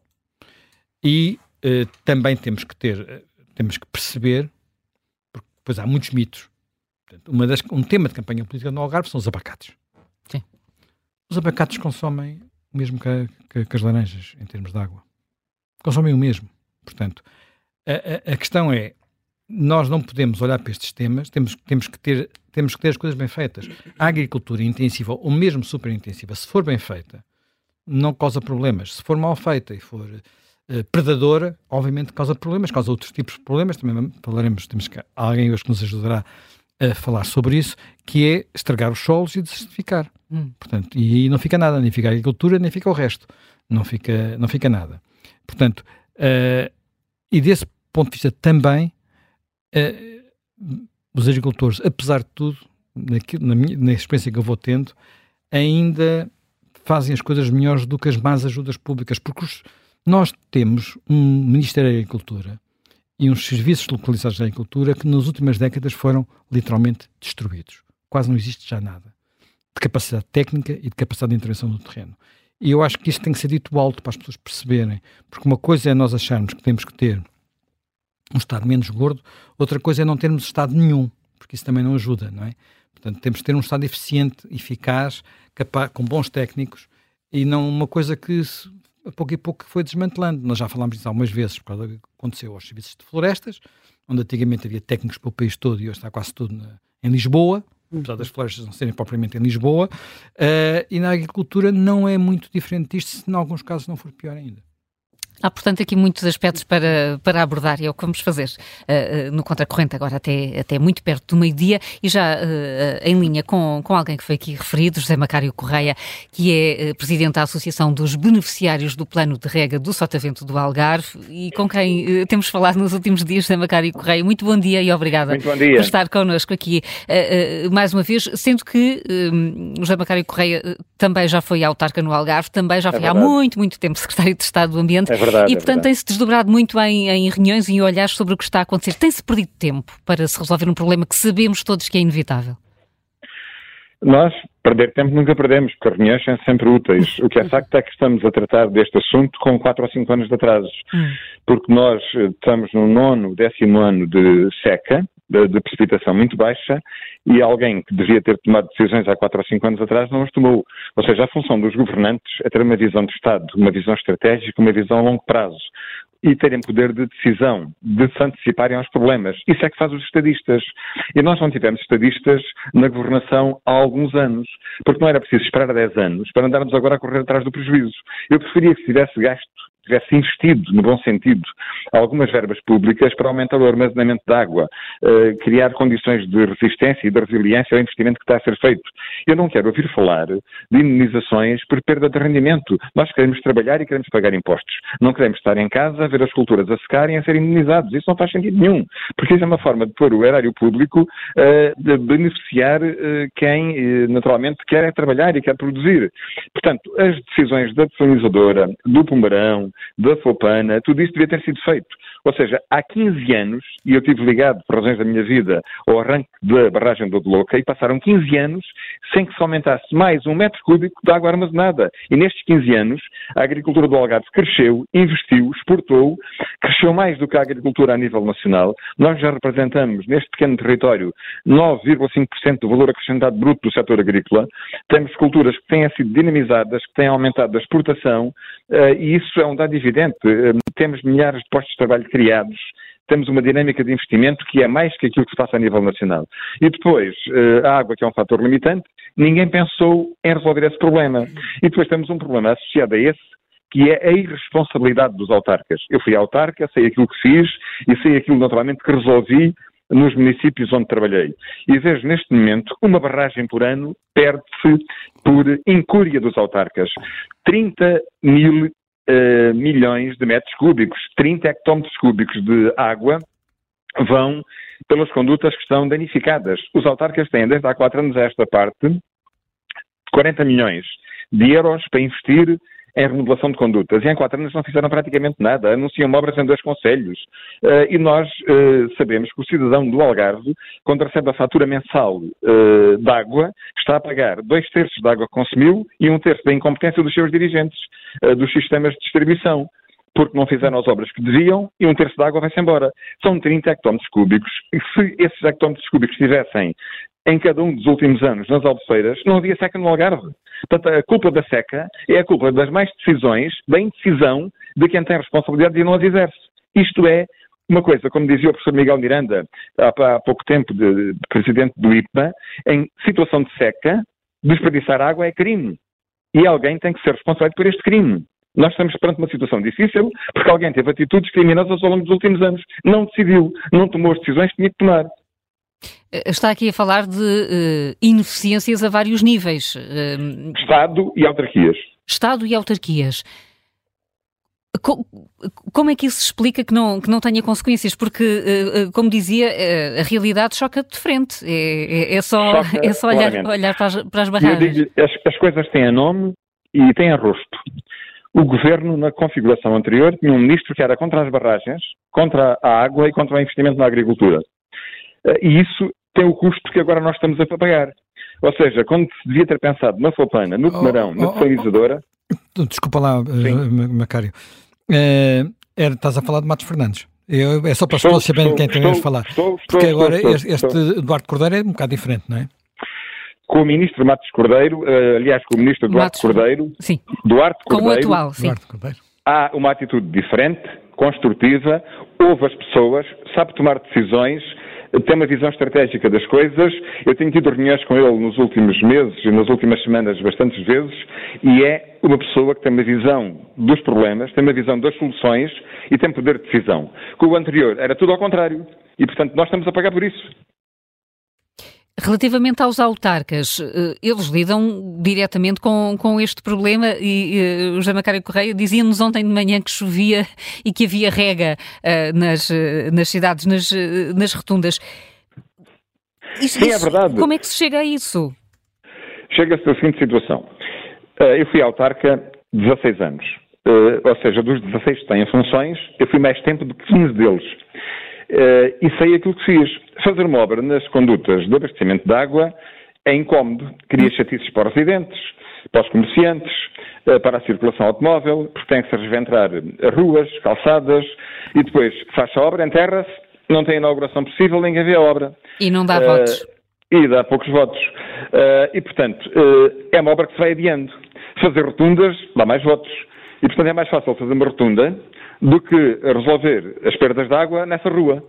E eh, também temos que ter, eh, temos que perceber, porque depois há muitos mitos. Portanto, das, um tema de campanha política no Algarve são os abacates. Sim. Os abacates consomem o mesmo que, que, que as laranjas, em termos de água. Consomem o mesmo. Portanto, a, a, a, questão é, nós não podemos olhar para estes temas, temos, temos, que ter, temos que ter as coisas bem feitas. A agricultura intensiva, ou mesmo super intensiva, se for bem feita, não causa problemas. Se for mal feita e for predadora, obviamente causa problemas, causa outros tipos de problemas. Também falaremos, temos que, alguém hoje que nos ajudará a falar sobre isso, que é estragar os solos e desertificar. Hum. Portanto, e aí não fica nada, nem fica a agricultura, nem fica o resto. Não fica, não fica nada. Portanto, uh, e desse ponto de vista também, uh, os agricultores, apesar de tudo, naquilo, na, minha, na experiência que eu vou tendo, ainda fazem as coisas melhores do que as más ajudas públicas, porque os, nós temos um Ministério da Agricultura e uns serviços localizados da agricultura que nas últimas décadas foram literalmente destruídos. Quase não existe já nada de capacidade técnica e de capacidade de intervenção no terreno. E eu acho que isto tem que ser dito alto para as pessoas perceberem, porque uma coisa é nós acharmos que temos que ter um Estado menos gordo, outra coisa é não termos Estado nenhum, porque isso também não ajuda, não é? Portanto, temos que ter um Estado eficiente, eficaz, capaz, com bons técnicos e não uma coisa que a pouco e pouco foi desmantelando. Nós já falámos disso algumas vezes, por causa do que aconteceu aos serviços de florestas, onde antigamente havia técnicos para o país todo e hoje está quase tudo na, em Lisboa, apesar das florestas não serem propriamente em Lisboa, uh, e na agricultura não é muito diferente disto, se em alguns casos não for pior ainda. Há, portanto, aqui muitos aspectos para, para abordar e é o que vamos fazer uh, no Contracorrente, agora até, até muito perto do meio-dia e já uh, em linha com, com alguém que foi aqui referido, José Macário Correia, que é uh, presidente da Associação dos Beneficiários do Plano de Rega do Sotavento do Algarve e com quem temos falado nos últimos dias, José Macário Correia. Muito bom dia e obrigada por estar connosco aqui mais uma vez, sendo que José Macário Correia também já foi autarca no Algarve, também já é foi há muito, muito tempo secretário de Estado do Ambiente. É verdade, e, portanto, é tem-se desdobrado muito em, em reuniões e em olhares sobre o que está a acontecer. Tem-se perdido tempo para se resolver um problema que sabemos todos que é inevitável? Nós, perder tempo nunca perdemos, porque as reuniões são sempre úteis. O que é facto é que estamos a tratar deste assunto com 4 ou 5 anos de atraso, hum. porque nós eh, estamos no nono, décimo ano de seca, de, de, precipitação muito baixa e alguém que devia ter tomado decisões há 4 ou 5 anos atrás não as tomou. Ou seja, a função dos governantes é ter uma visão de Estado, uma visão estratégica, uma visão a longo prazo e terem poder de decisão, de se anteciparem aos problemas. Isso é que faz os estadistas. E nós não tivemos estadistas na governação há alguns anos, porque não era preciso esperar 10 anos para andarmos agora a correr atrás do prejuízo. Eu preferia que se tivesse gasto tivesse investido, no bom sentido, algumas verbas públicas para aumentar o armazenamento de água, uh, criar condições de resistência e de resiliência ao investimento que está a ser feito. Eu não quero ouvir falar de indenizações por perda de rendimento. Nós queremos trabalhar e queremos pagar impostos. Não queremos estar em casa a ver as culturas a secarem e a serem indenizados. Isso não faz sentido nenhum, porque isso é uma forma de pôr o erário público uh, de beneficiar uh, quem, naturalmente, quer é trabalhar e quer produzir. Portanto, as decisões da desalinizadora, do Pomarão, da Fopana, tudo isso devia ter sido feito. Ou seja, há 15 anos, e eu estive ligado, por razões da minha vida, ao arranque da barragem do Odloca, e passaram 15 anos sem que se aumentasse mais um metro cúbico de água armazenada. E nestes 15 anos, a agricultura do Algarve cresceu, investiu, exportou, cresceu mais do que a agricultura a nível nacional. Nós já representamos, neste pequeno território, 9,5% do valor acrescentado bruto do setor agrícola. Temos culturas que têm sido dinamizadas, que têm aumentado a exportação, uh, e isso é um dado evidente. Temos milhares de postos de trabalho criados, temos uma dinâmica de investimento que é mais que aquilo que se passa a nível nacional. E depois, uh, a água, que é um fator limitante, ninguém pensou em resolver esse problema. E depois temos um problema associado a esse, que é a irresponsabilidade dos autarcas. Eu fui autarca, sei aquilo que fiz e sei aquilo naturalmente que resolvi nos municípios onde trabalhei. E vejo neste momento uma barragem por ano perde-se por incúria dos autarcas. 30 mil uh, milhões de metros cúbicos, 30 hectómetros cúbicos de água vão pelas condutas que estão danificadas. Os autarcas têm, desde há quatro anos a esta parte, 40 milhões de euros para investir em remodelação de condutas. E em quatro anos não fizeram praticamente nada. Anunciam obras em dois conselhos. Uh, e nós uh, sabemos que o cidadão do Algarve, quando recebe a fatura mensal uh, de água, está a pagar dois terços da água que consumiu e um terço da incompetência dos seus dirigentes, dos sistemas de distribuição porque não fizeram as obras que deviam e um terço da água vai-se embora. São 30 hectómetros cúbicos e se esses hectómetros cúbicos estivessem em cada um dos últimos anos nas albufeiras, não havia seca no Algarve. Portanto, a culpa da seca é a culpa das mais decisões, da indecisão de quem tem responsabilidade e não as exerce. Isto é uma coisa, como dizia o professor Miguel Miranda há, há pouco tempo, de, de presidente do IPA, em situação de seca, desperdiçar água é crime. E alguém tem que ser responsável por este crime. Nós estamos perante uma situação difícil porque alguém teve atitudes criminosas ao longo dos últimos anos. Não decidiu, não tomou as decisões que tinha que tomar. Eh, está aqui a falar de uh, ineficiências a vários níveis. Uh, Estado e autarquias. Estado e autarquias. Como é que isso se explica que não, que não tenha consequências? Porque, como dizia, a realidade choca de frente. É, é, é só, choca, é só olhar, olhar para, as, para as barragens. Digo, as, as coisas têm nome e têm rosto. O governo, na configuração anterior, tinha um ministro que era contra as barragens, contra a água e contra o investimento na agricultura. Eh, e isso tem o custo que agora nós estamos a pagar. Ou seja, quando se devia ter pensado na Fopana, no Tomarão, oh, na desalinizadora... Oh, oh, Desculpa lá, uh, Macário. Uh, estás a falar de Matos Fernandes. Eu, é só para as pessoas saberem quem temos falar. Estou, estou, Porque agora este, este Eduardo Cordeiro é um bocado diferente, não é? Com o ministro Matos Cordeiro, uh, aliás, com o ministro Duarte Matos, Cordeiro, sim. Duarte Cordeiro, com o atual, sim. há uma atitude diferente, construtiva, ouve as pessoas, sabe tomar decisões, tem uma visão estratégica das coisas. Eu tenho tido reuniões com ele nos últimos meses e nas últimas semanas bastantes vezes e é uma pessoa que tem uma visão dos problemas, tem uma visão das soluções e tem poder de decisão. Com o anterior era tudo ao contrário e, portanto, nós estamos a pagar por isso. Relativamente aos autarcas, eh, eles lidam diretamente com, com este problema e uh, o José Macário Correia dizia-nos ontem de manhã que chovia e que havia rega uh, nas, nas cidades, nas, nas rotundas. Isso, Sim, é verdade. Como é que se chega a isso? Chega-se da seguinte situação. Eu fui autarca 16 anos. Ou seja, dos 16 que têm funções, eu fui mais tempo do que 15 deles. E sei aquilo que fiz Fazer uma obra nas condutas de abastecimento de água é incómodo, cria chatices para os residentes, para os comerciantes, eh, para a circulação automóvel, porque tem que se resventrar ruas, calçadas, e depois faz a obra, enterra-se, não tem inauguração possível, ninguém vê a obra. E não dá uh, votos. E dá poucos votos. Uh, e, portanto, uh, é uma obra que se vai adiando. Fazer rotundas dá mais votos. E, portanto, é mais fácil fazer uma rotunda do que resolver as perdas de água nessa rua.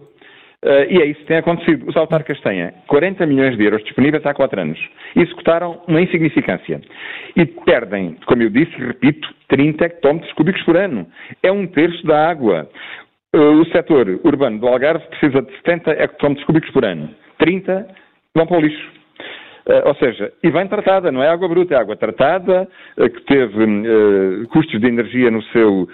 Uh, e é isso que tem acontecido. Os autarcas têm 40 milhões de euros disponíveis há 4 anos. Executaram uma insignificância. E perdem, como eu disse e repito, 30 hectómetros cúbicos por ano. É um terço da água. O setor urbano do Algarve precisa de 70 hectómetros cúbicos por ano. 30 vão para o lixo. Uh, ou seja, e bem tratada, não é água bruta, é água tratada, uh, que teve uh, custos de energia no seu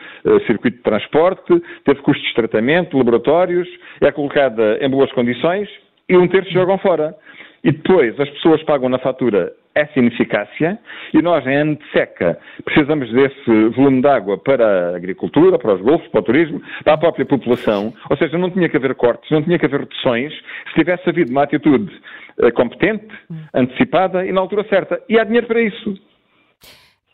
circuito de transporte, teve custos de tratamento, laboratórios, é colocada em boas condições e um terço jogam fora. E depois as pessoas pagam na fatura essa ineficácia e nós, em ano de seca, precisamos desse volume de água para a agricultura, para os golfos, para o turismo, para a própria população. Ou seja, não tinha que haver cortes, não tinha que haver reduções se tivesse havido uma atitude competente, antecipada e na altura certa. E há dinheiro para isso.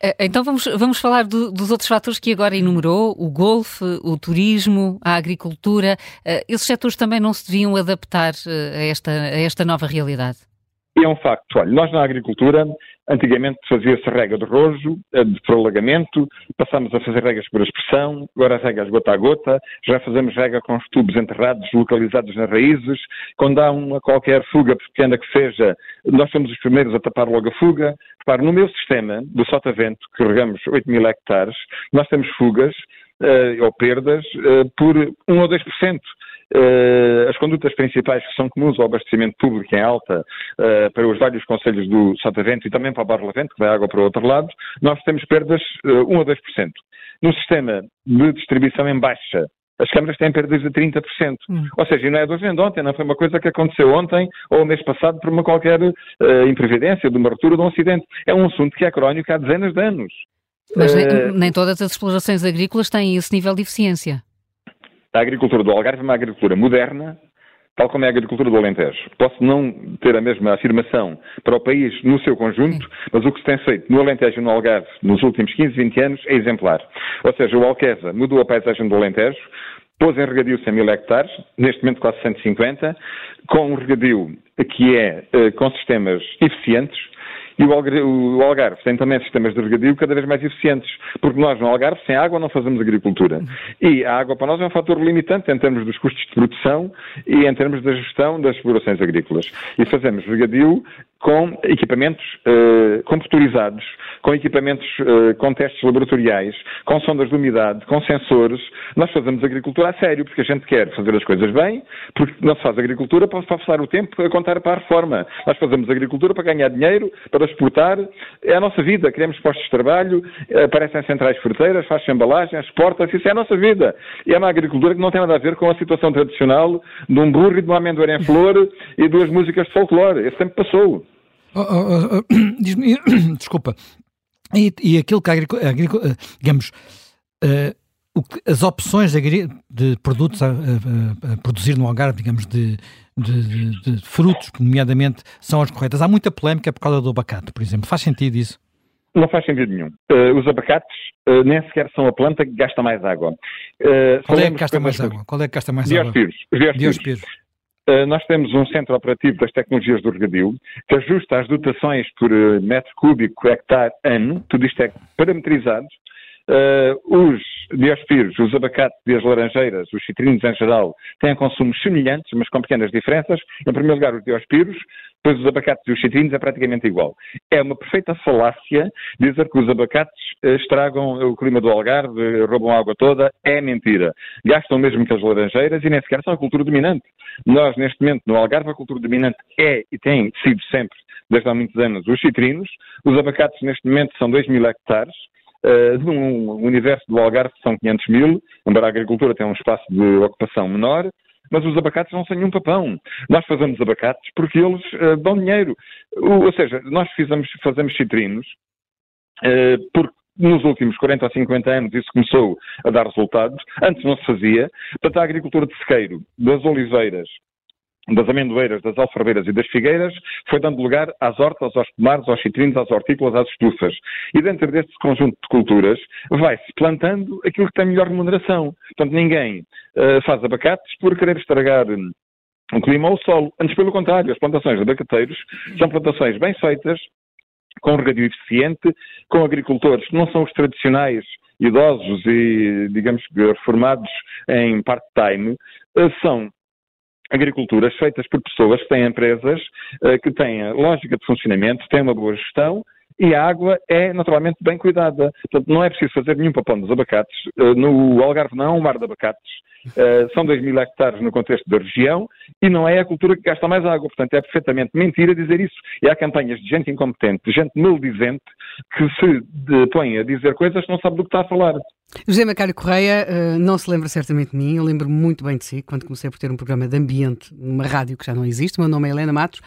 Eh, então vamos, vamos falar do, dos outros fatores que agora enumerou, o golfe, o turismo, a agricultura. Uh, esses setores também não se deviam adaptar a esta, a esta nova realidade? É um facto. Olha, nós na agricultura, antigamente fazia-se rega de rojo, eh, de prolagamento, passámos a fazer regas por aspersão, agora regas gota a gota, já fazemos rega com os tubos enterrados, localizados nas raízes. Quando há uma qualquer fuga pequena que seja, nós somos os primeiros a tapar logo a fuga. Repare, no meu sistema do Sotavento, que regamos 8 mil hectares, nós temos fugas uh, ou perdas uh, por 1 ou 2%. Uh, as condutas principais que são comuns ao abastecimento público em alta uh, para os vários conselhos do Sotavento e também para o Barlavento, que vai água para o outro lado, nós temos perdas uh, 1 a 2%. No sistema de distribuição em baixa, as câmaras têm perdas de 30%. Hum. Ou seja, não é do vendo ontem, não foi uma coisa que aconteceu ontem ou mês passado por uma qualquer uh, imprevidência, de uma ruptura, de um acidente. É um assunto que é crónico há dezenas de anos. Mas nem, nem todas as explorações agrícolas têm esse nível de eficiência. A agricultura do Algarve é uma agricultura moderna, tal como é a agricultura do Alentejo. Posso não ter a mesma afirmação para o país no seu conjunto, mas o que se tem feito no Alentejo e no Algarve nos últimos 15, 20 anos é exemplar. Ou seja, o Alqueva mudou a paisagem do Alentejo, pôs em regadio 100 mil hectares, neste momento quase 150, com um regadio que é eh, com sistemas eficientes, e o Algarve tem também sistemas de regadio cada vez mais eficientes, porque nós no Algarve, sem água, não fazemos agricultura. E a água para nós é um fator limitante em termos dos custos de produção e em termos da gestão das explorações agrícolas. E fazemos regadio com equipamentos uh, computarizados, com equipamentos uh, com testes laboratoriais, com sondas de umidade, com sensores. Nós fazemos agricultura a sério, porque a gente quer fazer as coisas bem, porque não se faz agricultura para passar o tempo a contar para a reforma. Nós fazemos agricultura para ganhar dinheiro, para exportar. É a nossa vida. Queremos postos de trabalho, aparecem centrais fruteiras, faz embalagens, exporta-se. Isso é a nossa vida. E é uma agricultura que não tem nada a ver com a situação tradicional de um burro e de uma amendoeira em flor e duas músicas de folclore. Esse tempo passou. Oh, oh, oh, oh desculpa. E, e, aquilo que a agricultura, digamos, uh, que, as opções de, de produtos a, a, a, produzir no Algarve, digamos, de, de, de, frutos, nomeadamente, são as corretas. Há muita polémica por causa do abacate, por exemplo. Faz sentido isso? Não faz sentido nenhum. Uh, os abacates uh, nem sequer são a planta que gasta mais água. Qual é que gasta mais água? Qual é que gasta mais água? Nós temos um centro operativo das tecnologias do regadio que ajusta as dotações por metro cúbico, hectare, ano, tudo isto é parametrizado, Uh, os diospiros, os abacates e as laranjeiras, os citrinos em geral, têm consumos semelhantes, mas com pequenas diferenças. Em primeiro lugar, os diospiros, depois os abacates e os citrinos é praticamente igual. É uma perfeita falácia dizer que os abacates uh, estragam o clima do Algarve, roubam a água toda. É mentira. Gastam mesmo que as laranjeiras e nem sequer são a cultura dominante. Nós, neste momento, no Algarve, a cultura dominante é e tem sido sempre, desde há muitos anos, os citrinos. Os abacates, neste momento, são 2 mil hectares. Uh, num universo do Algarve são 500 mil, embora a agricultura tenha um espaço de ocupação menor, mas os abacates não são nenhum papão. Nós fazemos abacates porque eles uh, dão dinheiro. Ou seja, nós fizemos, fazemos citrinos uh, porque nos últimos 40 ou 50 anos isso começou a dar resultados. Antes não se fazia. Portanto, a agricultura de sequeiro, das oliveiras, das amendoeiras, das alfarrabeiras e das figueiras, foi dando lugar às hortas, aos pomares, aos citrinos, às hortícolas, às estufas. E dentro deste conjunto de culturas vai-se plantando aquilo que tem melhor remuneração. Portanto, ninguém uh, faz abacates por querer estragar o clima ou o solo. Antes, pelo contrário, as plantações de abacateiros são plantações bem feitas, com regadio eficiente, com agricultores que não são os tradicionais idosos e, digamos, reformados em part-time, eh, são agriculturas feitas por pessoas que têm empresas uh, que têm lógica de funcionamento, têm uma boa gestão e a água é naturalmente bem cuidada. Portanto, não é preciso fazer nenhum papão dos abacates. Uh, no Algarve não é um mar de abacates. Uh, são 2 mil hectares no contexto da região e não é a cultura que gasta mais água. Portanto, é perfeitamente mentira dizer isso. E há campanhas de gente incompetente, de gente maldizente, que se põe a dizer coisas que não sabe do que está a falar. José Macário Correia uh, não se lembra certamente de mim, eu lembro-me muito bem de si, quando comecei por ter um programa de ambiente numa rádio que já não existe, o meu nome é Helena Matos,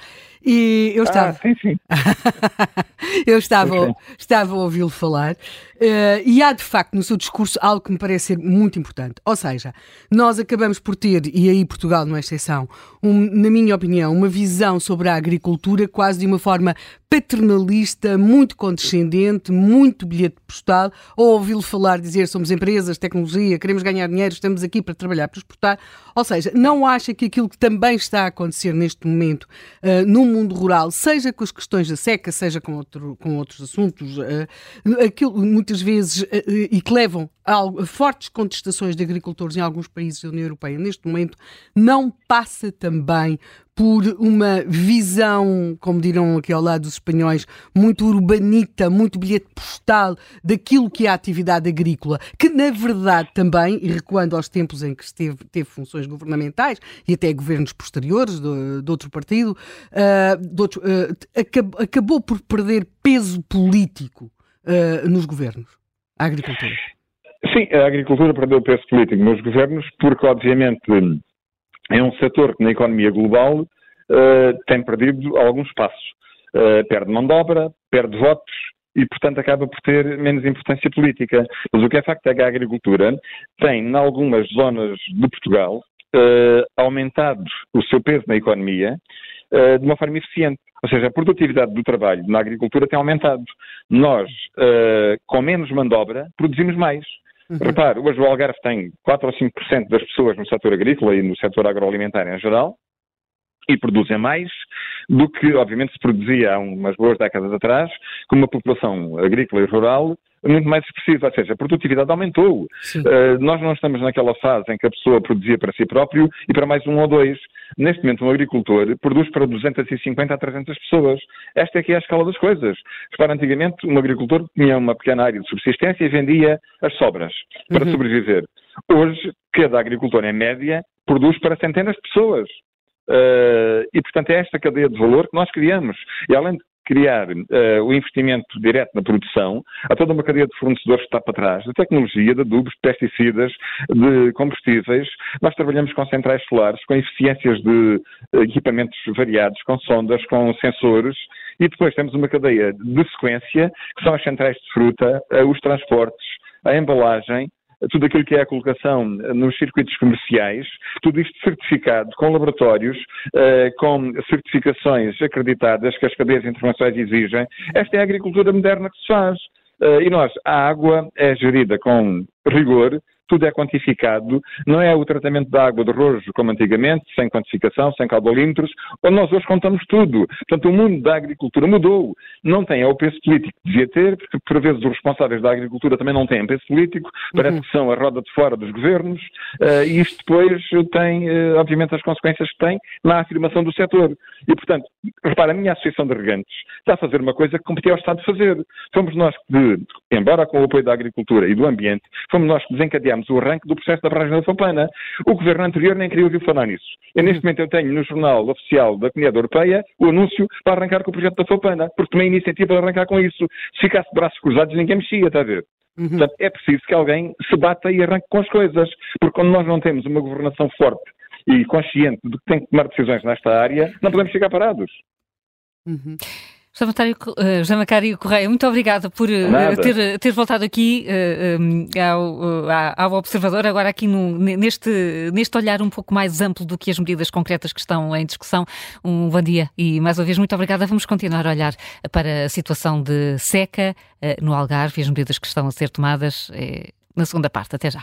e eu estava. Ah, sim, sim. eu estava, sim, sim. estava a ouvi-lo falar, uh, e há de facto no seu discurso algo que me parece ser muito importante. Ou seja, nós acabamos por ter, e aí Portugal não é exceção, um, na minha opinião, uma visão sobre a agricultura quase de uma forma paternalista, muito condescendente, muito bilhete postal, ou ouvi-lo falar dizer somos empresas, tecnologia, queremos ganhar dinheiro, estamos aqui para trabalhar, para exportar. Ou seja, não acha que aquilo que também está a acontecer neste momento uh, no mundo rural, seja com as questões da seca, seja com, outro, com outros assuntos, uh, aquilo muitas vezes, uh, e que levam a fortes contestações de agricultores em alguns países da União Europeia neste momento, não passa também por uma visão, como dirão aqui ao lado dos espanhóis, muito urbanita, muito bilhete postal daquilo que é a atividade agrícola, que na verdade também, e recuando aos tempos em que esteve, teve funções governamentais e até governos posteriores de, de outro partido, uh, de outro, uh, acabou, acabou, por perder peso político uh, nos governos, a agricultura. Sim, a agricultura perdeu peso político nos governos porque, obviamente, é um setor que na economia global uh, tem perdido alguns passos. Uh, perde mão de obra, perde votos e, portanto, acaba por ter menos importância política. Mas o que é facto é que a agricultura tem, em algumas zonas de Portugal, aumentado o seu peso na economia de uma forma eficiente. Ou seja, a produtividade do trabalho na agricultura tem aumentado. Nós, com menos mão de obra, produzimos mais. Uhum. Repare, hoje o Algarve tem 4 ou 5% das pessoas no setor agrícola e no setor agroalimentar em geral e produzem mais do que, obviamente, se produzia há umas boas décadas atrás, com uma população agrícola e rural muito mais expressiva, ou seja, a produtividade aumentou. Uh, nós não estamos naquela fase em que a pessoa produzia para si próprio e para mais um ou dois. Neste momento, um agricultor produz para 250 a 300 pessoas. Esta é que é a escala das coisas. Repara, antigamente, um agricultor tinha uma pequena área de subsistência e vendia as sobras para uhum. sobreviver. Hoje, cada agricultor, em média, produz para centenas de pessoas. Uh, e, portanto, é esta cadeia de valor que nós criamos. E, além de criar uh, o investimento direto na produção, há toda uma cadeia de fornecedores que está para trás, de tecnologia, de adubos, de pesticidas, de combustíveis. Nós trabalhamos com centrais solares, com eficiências de equipamentos variados, com sondas, com sensores, e depois temos uma cadeia de sequência, que são as centrais de fruta, uh, os transportes, a embalagem, tudo aquilo que é a colocação nos circuitos comerciais, tudo isto certificado com laboratórios, uh, com certificações acreditadas que as cadeias internacionais exigem. Esta é a agricultura moderna que se faz. Uh, e nós, a água é gerida com rigor, tudo é quantificado, não é o tratamento da água de rojo como antigamente, sem quantificação, sem caudolímetros, onde nós hoje contamos tudo. Portanto, o mundo da agricultura mudou. Não tem é o peso político que devia ter, porque por vezes os responsáveis da agricultura também não têm peso político, parece uhum. que são a roda de fora dos governos, uh, e isto depois tem, uh, obviamente, as consequências que tem na afirmação do setor. E, portanto, repara, a minha Associação de Regantes está a fazer uma coisa que competia ao Estado fazer. Fomos nós que, embora com o apoio da agricultura e do ambiente, fomos nós que desencadeámos o arranque do processo da barragem da Fapana. O governo anterior nem queria ouvir falar nisso. E neste momento eu tenho no jornal oficial da Comunidade Europeia o anúncio para arrancar com o projeto da Fapana, porque tomei a iniciativa para arrancar com isso. Se ficasse de braços cruzados, ninguém mexia, está a ver? Uhum. Portanto, é preciso que alguém se bata e arranque com as coisas, porque quando nós não temos uma governação forte e consciente de que tem que tomar decisões nesta área, não podemos ficar parados. Uhum. José Macário Correia, muito obrigada por uh, ter, ter voltado aqui uh, ao, ao, Observador, agora aqui no, neste, neste olhar um pouco mais amplo do que as medidas concretas que estão em discussão. Um bom dia e mais uma vez muito obrigada. Vamos continuar a olhar para a situação de seca uh, no Algarve e as medidas que estão a ser tomadas na segunda parte. Até já.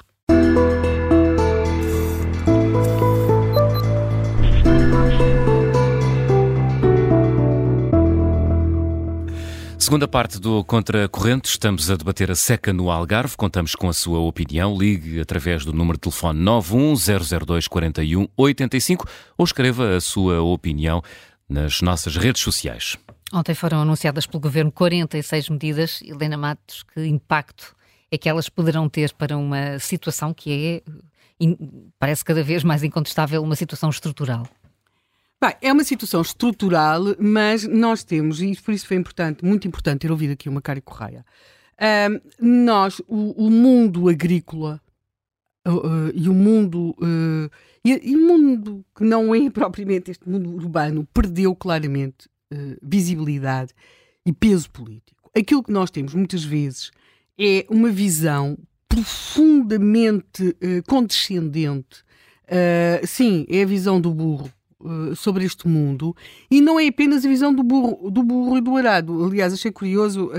Segunda parte do Contra Corrente, estamos a debater a seca no Algarve. Contamos com a sua opinião. Ligue através do número de telefone 91002 4185 ou escreva a sua opinião nas nossas redes sociais. Ontem foram anunciadas pelo Governo 46 medidas. Helena Matos, que impacto é que elas poderão ter para uma situação que é, parece cada vez mais incontestável, uma situação estrutural? Bem, é uma situação estrutural, mas nós temos, e por isso foi importante, muito importante ter ouvido aqui uma Macário Correia, nós, o, o, mundo agrícola uh, e o mundo uh, e, e, o mundo que não é propriamente este mundo urbano perdeu claramente uh, visibilidade e peso político. Aquilo que nós temos muitas vezes é uma visão profundamente uh, condescendente. Sim, é a visão do burro sobre este mundo e não é apenas a visão do burro, do burro e do arado. Aliás, achei curioso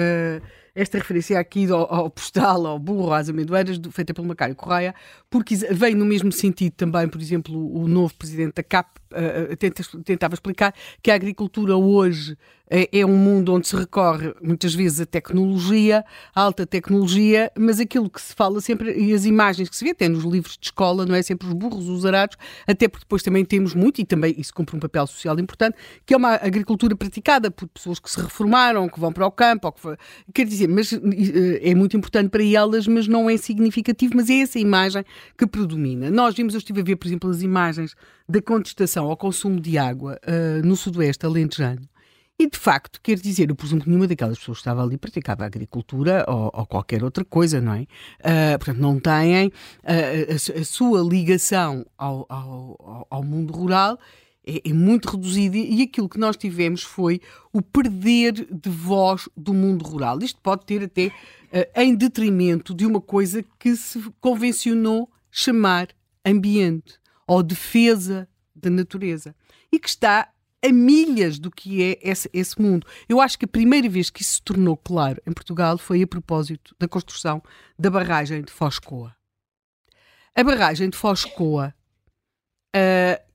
esta referência aqui ao, ao postal, ao burro, às amendoeiras, feita pelo Macário Correia, porque vem no mesmo sentido também, por exemplo, o novo presidente da CAP uh, tenta, tentava explicar que a agricultura hoje é, é, um mundo onde se recorre muitas vezes a tecnologia, a alta tecnologia, mas aquilo que se fala sempre, e as imagens que se vê até nos livros de escola, não é sempre os burros, os arados, até porque depois também temos muito, e também isso cumpre um papel social importante, que é uma agricultura praticada por pessoas que se reformaram, que vão para o campo, que, quer dizer, mas é muito importante para elas, mas não é significativo, mas é essa imagem que predomina. Nós vimos, eu estive a ver, por exemplo, as imagens da contestação ao consumo de água uh, no sudoeste alentejano. E, de facto, quer dizer, presumo que nenhuma daquelas pessoas que estava ali praticava agricultura ou, ou qualquer outra coisa, não é? Uh, portanto, não têm uh, a, a, sua ligação ao, ao, ao mundo rural é, é, muito reduzida e aquilo que nós tivemos foi o perder de voz do mundo rural. Isto pode ter até uh, em detrimento de uma coisa que se convencionou chamar ambiente ou defesa da natureza e que está a milhas do que é esse, esse, mundo. Eu acho que a primeira vez que isso se tornou claro em Portugal foi a propósito da construção da barragem de Foscoa. A barragem de Foscoa uh,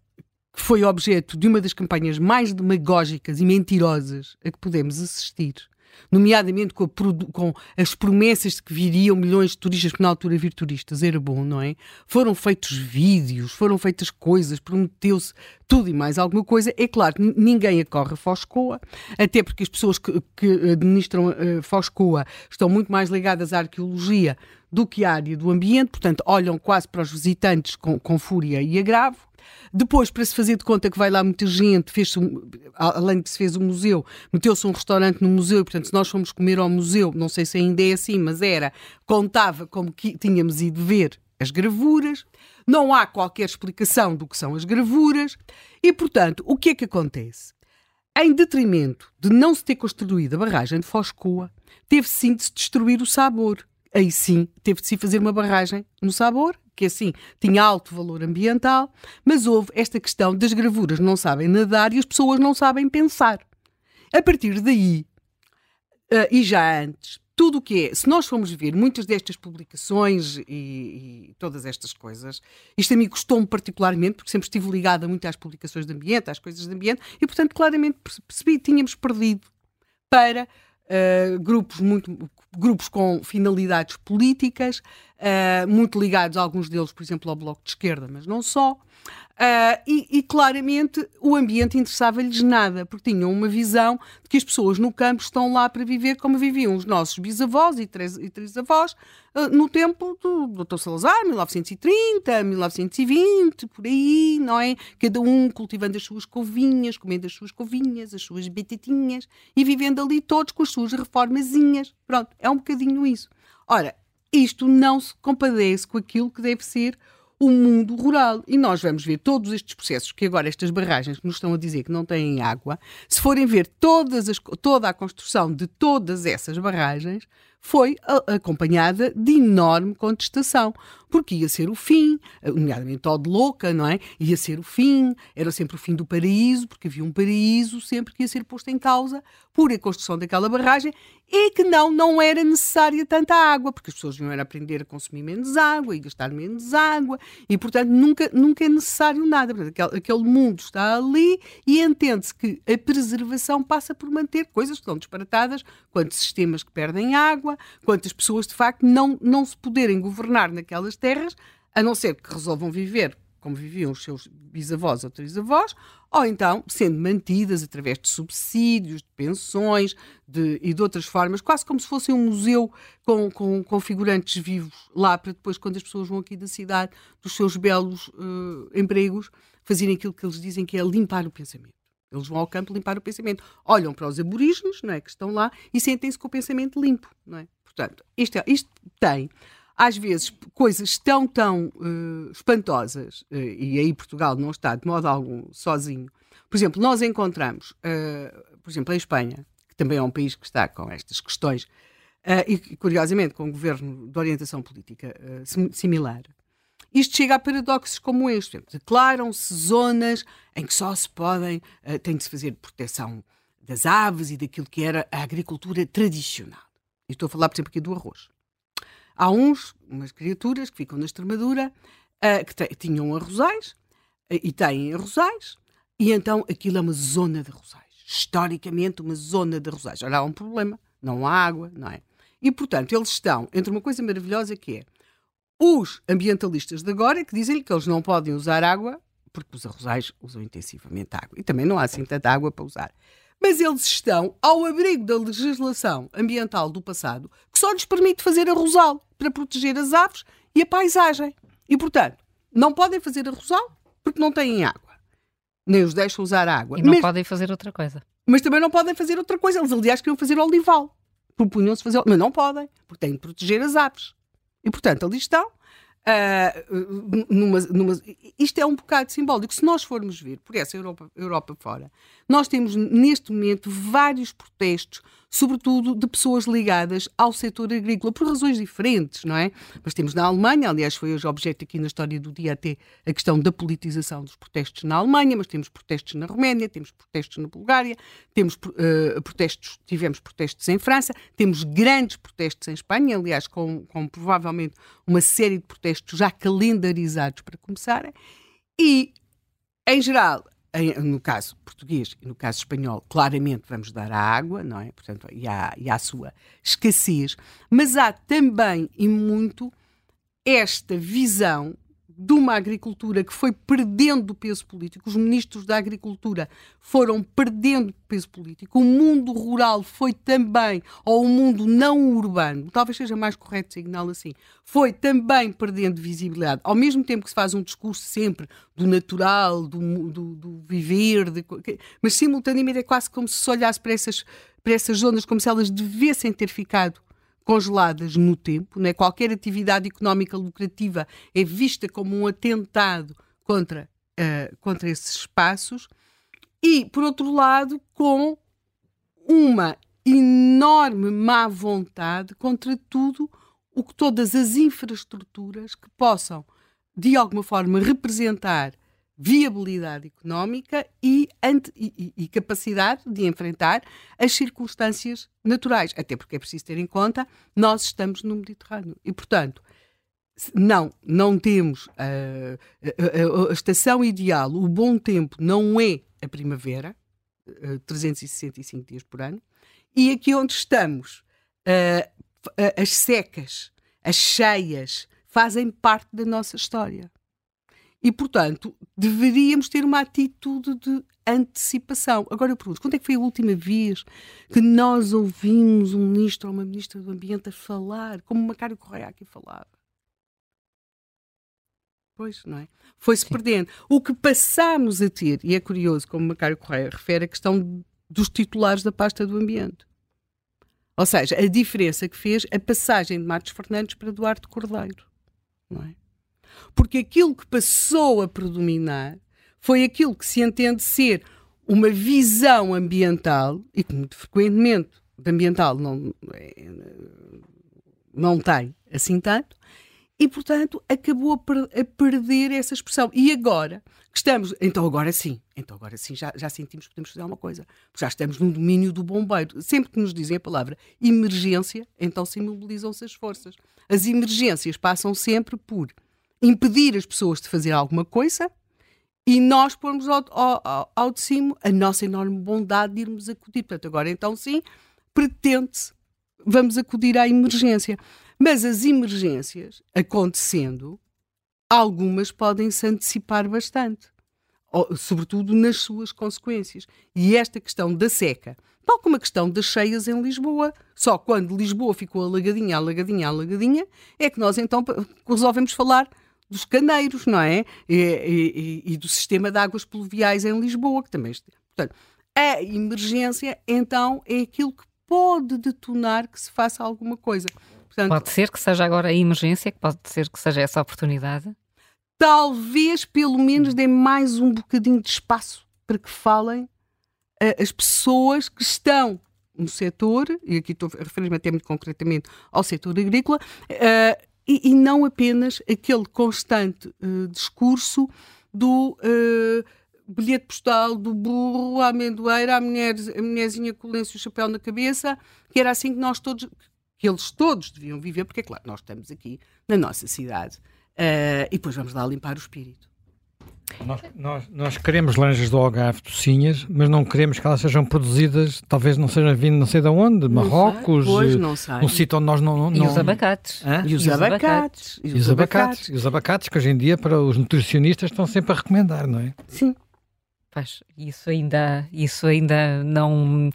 foi objeto de uma das campanhas mais demagógicas e mentirosas a que podemos assistir nomeadamente com, a, com, as promessas de que viriam milhões de turistas, porque na altura vir turistas era bom, não é? Foram feitos vídeos, foram feitas coisas, prometeu-se tudo e mais alguma coisa. É claro ninguém acorre a Foscoa, até porque as pessoas que, que administram uh, Foscoa estão muito mais ligadas à arqueologia do que à área do ambiente, portanto, olham quase para os visitantes com, com fúria e agravo. Depois, para se fazer de conta que vai lá muita gente, fez além de que se fez o museu, meteu-se um restaurante no museu, portanto, se nós fomos comer ao museu, não sei se ainda é assim, mas era, contava como que tínhamos ido ver as gravuras, não há qualquer explicação do que são as gravuras, e, portanto, o que é que acontece? Em detrimento de não se ter construído a barragem de Foscoa, teve sim de se destruir o sabor. Aí sim, teve de se fazer uma barragem no sabor que assim tinha alto valor ambiental, mas houve esta questão das gravuras não sabem nadar e as pessoas não sabem pensar. A partir daí, uh, e já antes, tudo o que é, se nós formos ver muitas destas publicações e, e todas estas coisas, isto a mim custou-me particularmente, porque sempre estive ligada muito às publicações de ambiente, às coisas de ambiente, e portanto claramente percebi que tínhamos perdido para uh, grupos muito grupos com finalidades políticas, uh, muito ligados, alguns deles, por exemplo, ao Bloco de Esquerda, mas não só. Uh, e, e, claramente o ambiente interessava-lhes nada, porque tinham uma visão de que as pessoas no campo estão lá para viver como viviam os nossos bisavós e três, e três avós uh, no tempo do Dr. Salazar, 1930, 1920, por aí, não é? Cada um cultivando as suas covinhas, comendo as suas covinhas, as suas batatinhas e vivendo ali todos com as suas reformazinhas. Pronto, é um bocadinho isso. Ora, isto não se compadece com aquilo que deve ser o mundo rural. E nós vamos ver todos estes processos que agora estas barragens que nos estão a dizer que não têm água, se forem ver todas as, toda a construção de todas essas barragens, foi acompanhada de enorme contestação, porque ia ser o fim, nomeadamente ao de louca, não é? Ia ser o fim, era sempre o fim do paraíso, porque havia um paraíso sempre que ia ser posto em causa por a construção daquela barragem e que não, não era necessária tanta água, porque as pessoas iam aprender a consumir menos água e gastar menos água e, portanto, nunca, nunca é necessário nada. Portanto, aquele, aquele mundo está ali e entende-se que a preservação passa por manter coisas que estão disparatadas, quanto sistemas que perdem água, quantas pessoas, de facto, não, não se poderem governar naquelas terras, a não ser que resolvam viver como viviam os seus bisavós ou trisavós, ou então sendo mantidas através de subsídios, de pensões de, e de outras formas, quase como se fosse um museu com, com, com, figurantes vivos lá, para depois, quando as pessoas vão aqui da cidade, dos seus belos uh, empregos, fazerem aquilo que eles dizem que é limpar o pensamento. Eles vão ao campo limpar o pensamento. Olham para os aborígenes, não é, que estão lá, e sentem-se com o pensamento limpo, não é? Portanto, isto, é, isto tem às vezes, coisas tão, tão uh, espantosas, uh, e aí Portugal não está de modo algum sozinho. Por exemplo, nós encontramos, uh, por exemplo, em Espanha, que também é um país que está com estas questões, e curiosamente com um governo de orientação política similar, isto chega a paradoxos como este. Declaram-se zonas em que só se podem, tem de se fazer proteção das aves e daquilo que era a agricultura tradicional. E estou a falar, por exemplo, aqui do arroz. Há uns, umas criaturas que ficam na Extremadura, uh, que tinham arrozais uh, e têm arrozais, e então aquilo é uma zona de arrozais. Historicamente, uma zona de arrozais. Ora, há um problema, não há água, não é? E, portanto, eles estão entre uma coisa maravilhosa que é os ambientalistas de agora que dizem que eles não podem usar água porque os arrozais usam intensivamente água. E também não há assim tanta água para usar mas eles estão ao abrigo da legislação ambiental do passado que só lhes permite fazer arrozal para proteger as aves e a paisagem. E, portanto, não podem fazer arrozal porque não têm água. Nem os deixam usar água. E não mas, podem fazer outra coisa. Mas também não podem fazer outra coisa. Eles, aliás, queriam fazer olival. Propunham-se fazer. Mas não podem, porque têm de proteger as aves. E, portanto, ali estão Uh, numa, numa, isto é um bocado simbólico. Se nós formos ver por essa Europa, Europa fora, nós temos neste momento vários protestos sobretudo de pessoas ligadas ao setor agrícola, por razões diferentes, não é? Mas temos na Alemanha, aliás, foi hoje objeto aqui na história do dia até a questão da politização dos protestos na Alemanha, mas temos protestos na Roménia, temos protestos na Bulgária, temos uh, protestos, tivemos protestos em França, temos grandes protestos em Espanha, aliás, com, com provavelmente uma série de protestos já calendarizados para começarem, e em geral, no caso português e no caso espanhol, claramente vamos dar a água, não é? Portanto, e há, e a sua escassez, mas há também e muito esta visão de uma agricultura que foi perdendo peso político, os ministros da agricultura foram perdendo peso político, o mundo rural foi também, ou o mundo não urbano, talvez seja mais correto signalar assim, foi também perdendo visibilidade, ao mesmo tempo que se faz um discurso sempre do natural, do, do, do viver, de, mas simultaneamente é quase como se se olhasse para essas, para essas zonas como se elas devessem ter ficado congeladas no tempo, né? qualquer atividade económica lucrativa é vista como um atentado contra, uh, contra esses espaços, e, por outro lado, com uma enorme má vontade contra tudo o que todas as infraestruturas que possam, de alguma forma, representar viabilidade económica e, e, e, capacidade de enfrentar as circunstâncias naturais. Até porque é preciso ter em conta, nós estamos no Mediterrâneo. E, portanto, não, não temos a, a, a, a estação ideal, o bom tempo não é a primavera, 365 dias por ano, e aqui onde estamos, as secas, as cheias, fazem parte da nossa história. E, portanto, deveríamos ter uma atitude de antecipação. Agora eu pergunto, quando é que foi a última vez que nós ouvimos um ministro ou uma ministra do Ambiente a falar, como o Macário Correia aqui falava? Pois, não é? Foi-se perdendo. O que passamos a ter, e é curioso, como o Macário Correia refere, a questão dos titulares da pasta do ambiente. Ou seja, a diferença que fez a passagem de Matos Fernandes para Eduardo Cordeiro. Não é? Porque aquilo que passou a predominar foi aquilo que se entende ser uma visão ambiental, e que muito frequentemente de ambiental não, é, não tem assim tanto, e portanto acabou a, per a, perder essa expressão. E agora que estamos, então agora sim, então agora sim já, já sentimos que podemos fazer alguma coisa, já estamos no domínio do bombeiro. Sempre que nos dizem a palavra emergência, então se mobilizam-se as forças. As emergências passam sempre por impedir as pessoas de fazer alguma coisa e nós pormos ao, ao, ao de cima a nossa enorme bondade de irmos acudir. Portanto, agora então sim, pretende-se, vamos acudir à emergência. Mas as emergências acontecendo, algumas podem se antecipar bastante, sobretudo nas suas consequências. E esta questão da seca, tal como a questão das cheias em Lisboa, só quando Lisboa ficou alagadinha, alagadinha, alagadinha, é que nós então resolvemos falar dos caneiros, não é? E, e, e, do sistema de águas pluviais em Lisboa, que também. Portanto, a emergência, então, é aquilo que pode detonar que se faça alguma coisa. Portanto, pode ser que seja agora a emergência, que pode ser que seja essa oportunidade? Talvez, pelo menos, dê mais um bocadinho de espaço para que falem uh, as pessoas que estão no setor, e aqui estou a referir-me até muito concretamente ao setor agrícola, uh, e, e, não apenas aquele constante uh, discurso do bilhete postal do burro, a amendoeira, a, mulher, a mulherzinha com o lenço e o chapéu na cabeça, que era assim que nós todos, que eles todos deviam viver, porque é claro, nós estamos aqui na nossa cidade uh, e depois vamos lá limpar o espírito. Nós, nós, nós, queremos laranjas do Algarve docinhas, mas não queremos que elas sejam produzidas, talvez não sejam vindo não sei de onde, de Marrocos, pois, não sei. um sítio onde nós não... não... E os abacates. E os, e os abacates. E os abacates. E os abacates, que hoje em dia para os nutricionistas estão sempre a recomendar, não é? Sim. Pois, isso ainda, isso ainda não.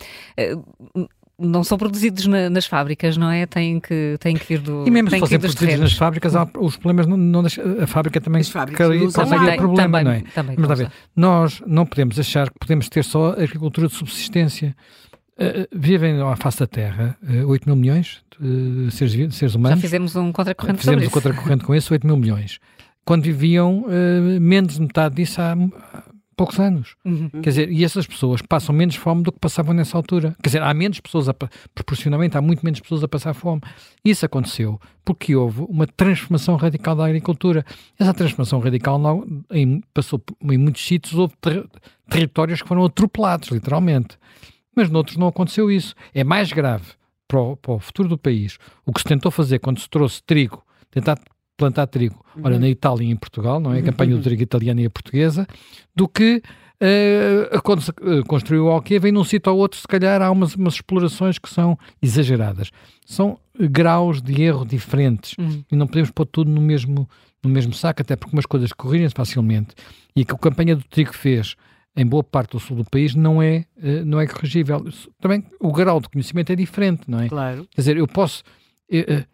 Eh, não são produzidos na, nas fábricas, não é? Têm que, têm que vir do. E mesmo se fossem produzidos terrenos. nas fábricas, há, os problemas não, não a fábrica também causa problema, também, não é? Também, Mas ver, nós não podemos achar que podemos ter só agricultura de subsistência. Uh, vivem à face da Terra uh, 8 mil milhões de seres, de seres humanos. Já fizemos um contracorrente Fizemos um contracorrente com esse, 8 mil milhões. Quando viviam uh, menos de metade disso há, poucos anos. Uhum. Quer dizer, e essas pessoas passam menos fome do que passavam nessa altura. Quer dizer, há menos pessoas, a, proporcionalmente, há muito menos pessoas a passar fome. Isso aconteceu porque houve uma transformação radical da agricultura. Essa transformação radical não, em, passou em muitos sítios, houve ter, territórios que foram atropelados, literalmente. Mas noutros não aconteceu isso. É mais grave para o, para o futuro do país o que se tentou fazer quando se trouxe trigo, tentar plantar trigo, uhum. olha, na Itália e em Portugal, não é? A campanha do trigo italiana e a portuguesa, do que uh, quando se uh, construiu o Alqueva, vem num sítio ou outro, se calhar há umas, umas explorações que são exageradas. São graus de erro diferentes uhum. e não podemos pôr tudo no mesmo, no mesmo saco, até porque umas coisas corrigem facilmente. E que a campanha do trigo fez em boa parte do sul do país não é, uh, não é corrigível. Também o grau de conhecimento é diferente, não é? Claro. Quer dizer, eu posso. Uh,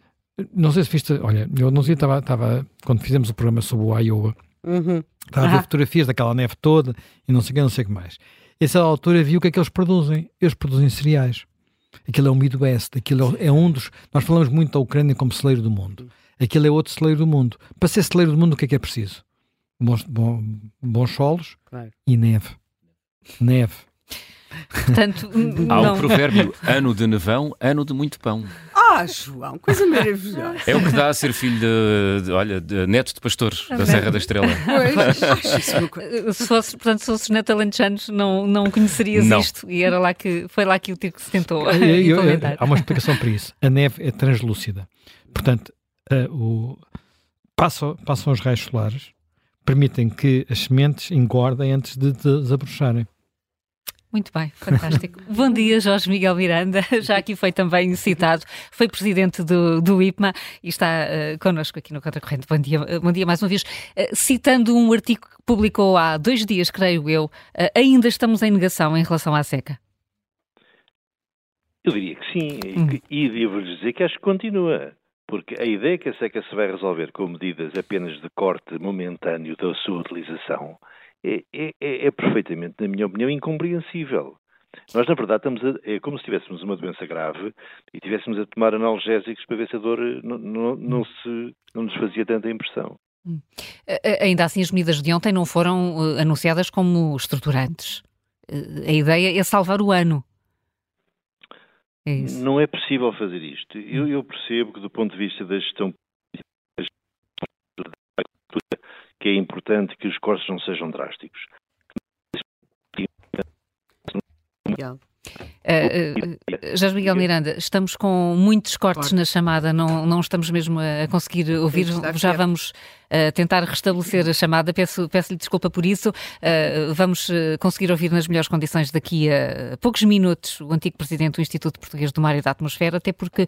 não sei se viste, olha, eu não sei, estava, estava quando fizemos o programa sobre o Iowa, uhum. estava a ver fotografias daquela neve toda e não sei o que, não sei o que mais. Essa altura viu o que é que eles produzem. Eles produzem cereais. Aquilo é o Midwest, aquilo é um dos. Nós falamos muito da Ucrânia como celeiro do mundo. Aquilo é outro celeiro do mundo. Para ser celeiro do mundo, o que é que é preciso? Bons, bom, bons solos claro. e neve. Neve. Portanto, Há o provérbio ano de nevão, ano de muito pão. Ah, João, coisa maravilhosa. É o que dá a ser filho de, de olha, de neto de pastores da Serra da Estrela. Pois. Se fosse, portanto, se fosses neto alentejanos, não, não conhecerias não. isto e era lá que, foi lá que o tiro se tentou eu, eu, eu, Há uma explicação para isso. A neve é translúcida. Portanto, uh, o, passam, passam os raios solares, permitem que as sementes engordem antes de desabrocharem. Muito bem, fantástico. Bom dia, Jorge Miguel Miranda, já aqui foi também citado, foi presidente do, do IPMA e está uh, connosco aqui no Contra Corrente. Bom dia, uh, bom dia mais uma vez. Uh, citando um artigo que publicou há dois dias, creio eu, uh, ainda estamos em negação em relação à seca? Eu diria que sim, hum. e, e devo-lhes dizer que acho que continua. Porque a ideia que a seca se vai resolver com medidas apenas de corte momentâneo da sua utilização é, é, é, é perfeitamente, na minha opinião, incompreensível. Nós, na verdade, estamos a, é como se tivéssemos uma doença grave e tivéssemos a tomar analgésicos para ver se a dor eh, não, não, não, se, não nos fazia tanta impressão. Hum. Ainda assim, as medidas de ontem não foram uh, anunciadas como estruturantes. Uh, a ideia é salvar o ano. É não é possível fazer isto. Eu, eu percebo que, do ponto de vista da gestão que é importante que os cortes não sejam drásticos. Uh, uh, Jorge Miguel Miranda, estamos com muitos cortes na chamada, não, não estamos mesmo a conseguir ouvir. Já vamos uh, tentar restabelecer a chamada. Peço, peço-lhe desculpa por isso. Uh, vamos uh, conseguir ouvir nas melhores condições daqui a poucos minutos o antigo presidente do Instituto Português do Mar e da Atmosfera, até porque,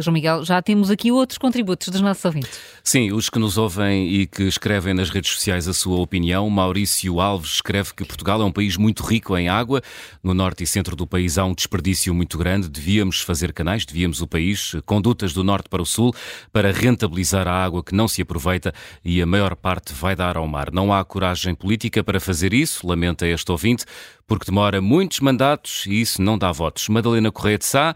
João Miguel, já temos aqui outros contributos dos nossos ouvintes. Sim, os que nos ouvem e que escrevem nas redes sociais a sua opinião. Maurício Alves escreve que Portugal é um país muito rico em água. No norte e centro do país há um desperdício muito grande. Devíamos fazer canais, devíamos o país, condutas do norte para o sul, para rentabilizar a água que não se aproveita e a maior parte vai dar ao mar. Não há coragem política para fazer isso, lamenta este ouvinte, porque demora muitos mandatos e isso não dá votos. Madalena Correia de Sá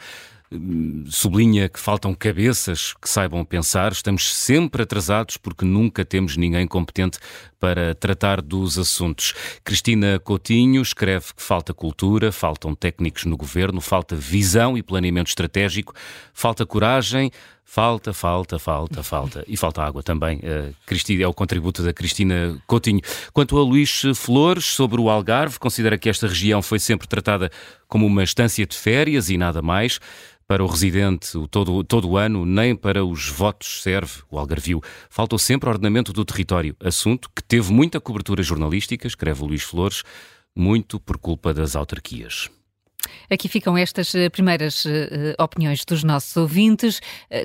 hum, sublinha que faltam cabeças que saibam pensar. Estamos sempre atrasados porque nunca temos ninguém competente para tratar dos assuntos. Cristina Coutinho escreve que falta cultura, faltam técnicos no governo, falta visão e planeamento estratégico, falta coragem, Falta, falta, falta, falta. E falta água também. Uh, Cristina, é o contributo da Cristina Coutinho. Quanto a Luís Flores, sobre o Algarve, considera que esta região foi sempre tratada como uma estância de férias e nada mais. Para o residente, o todo, todo o ano, nem para os votos serve o Algarvio. Faltou sempre ordenamento do território, assunto que teve muita cobertura jornalística, escreve o Luís Flores, muito por culpa das autarquias. Aqui ficam estas eh, primeiras uh, opiniões dos nossos ouvintes,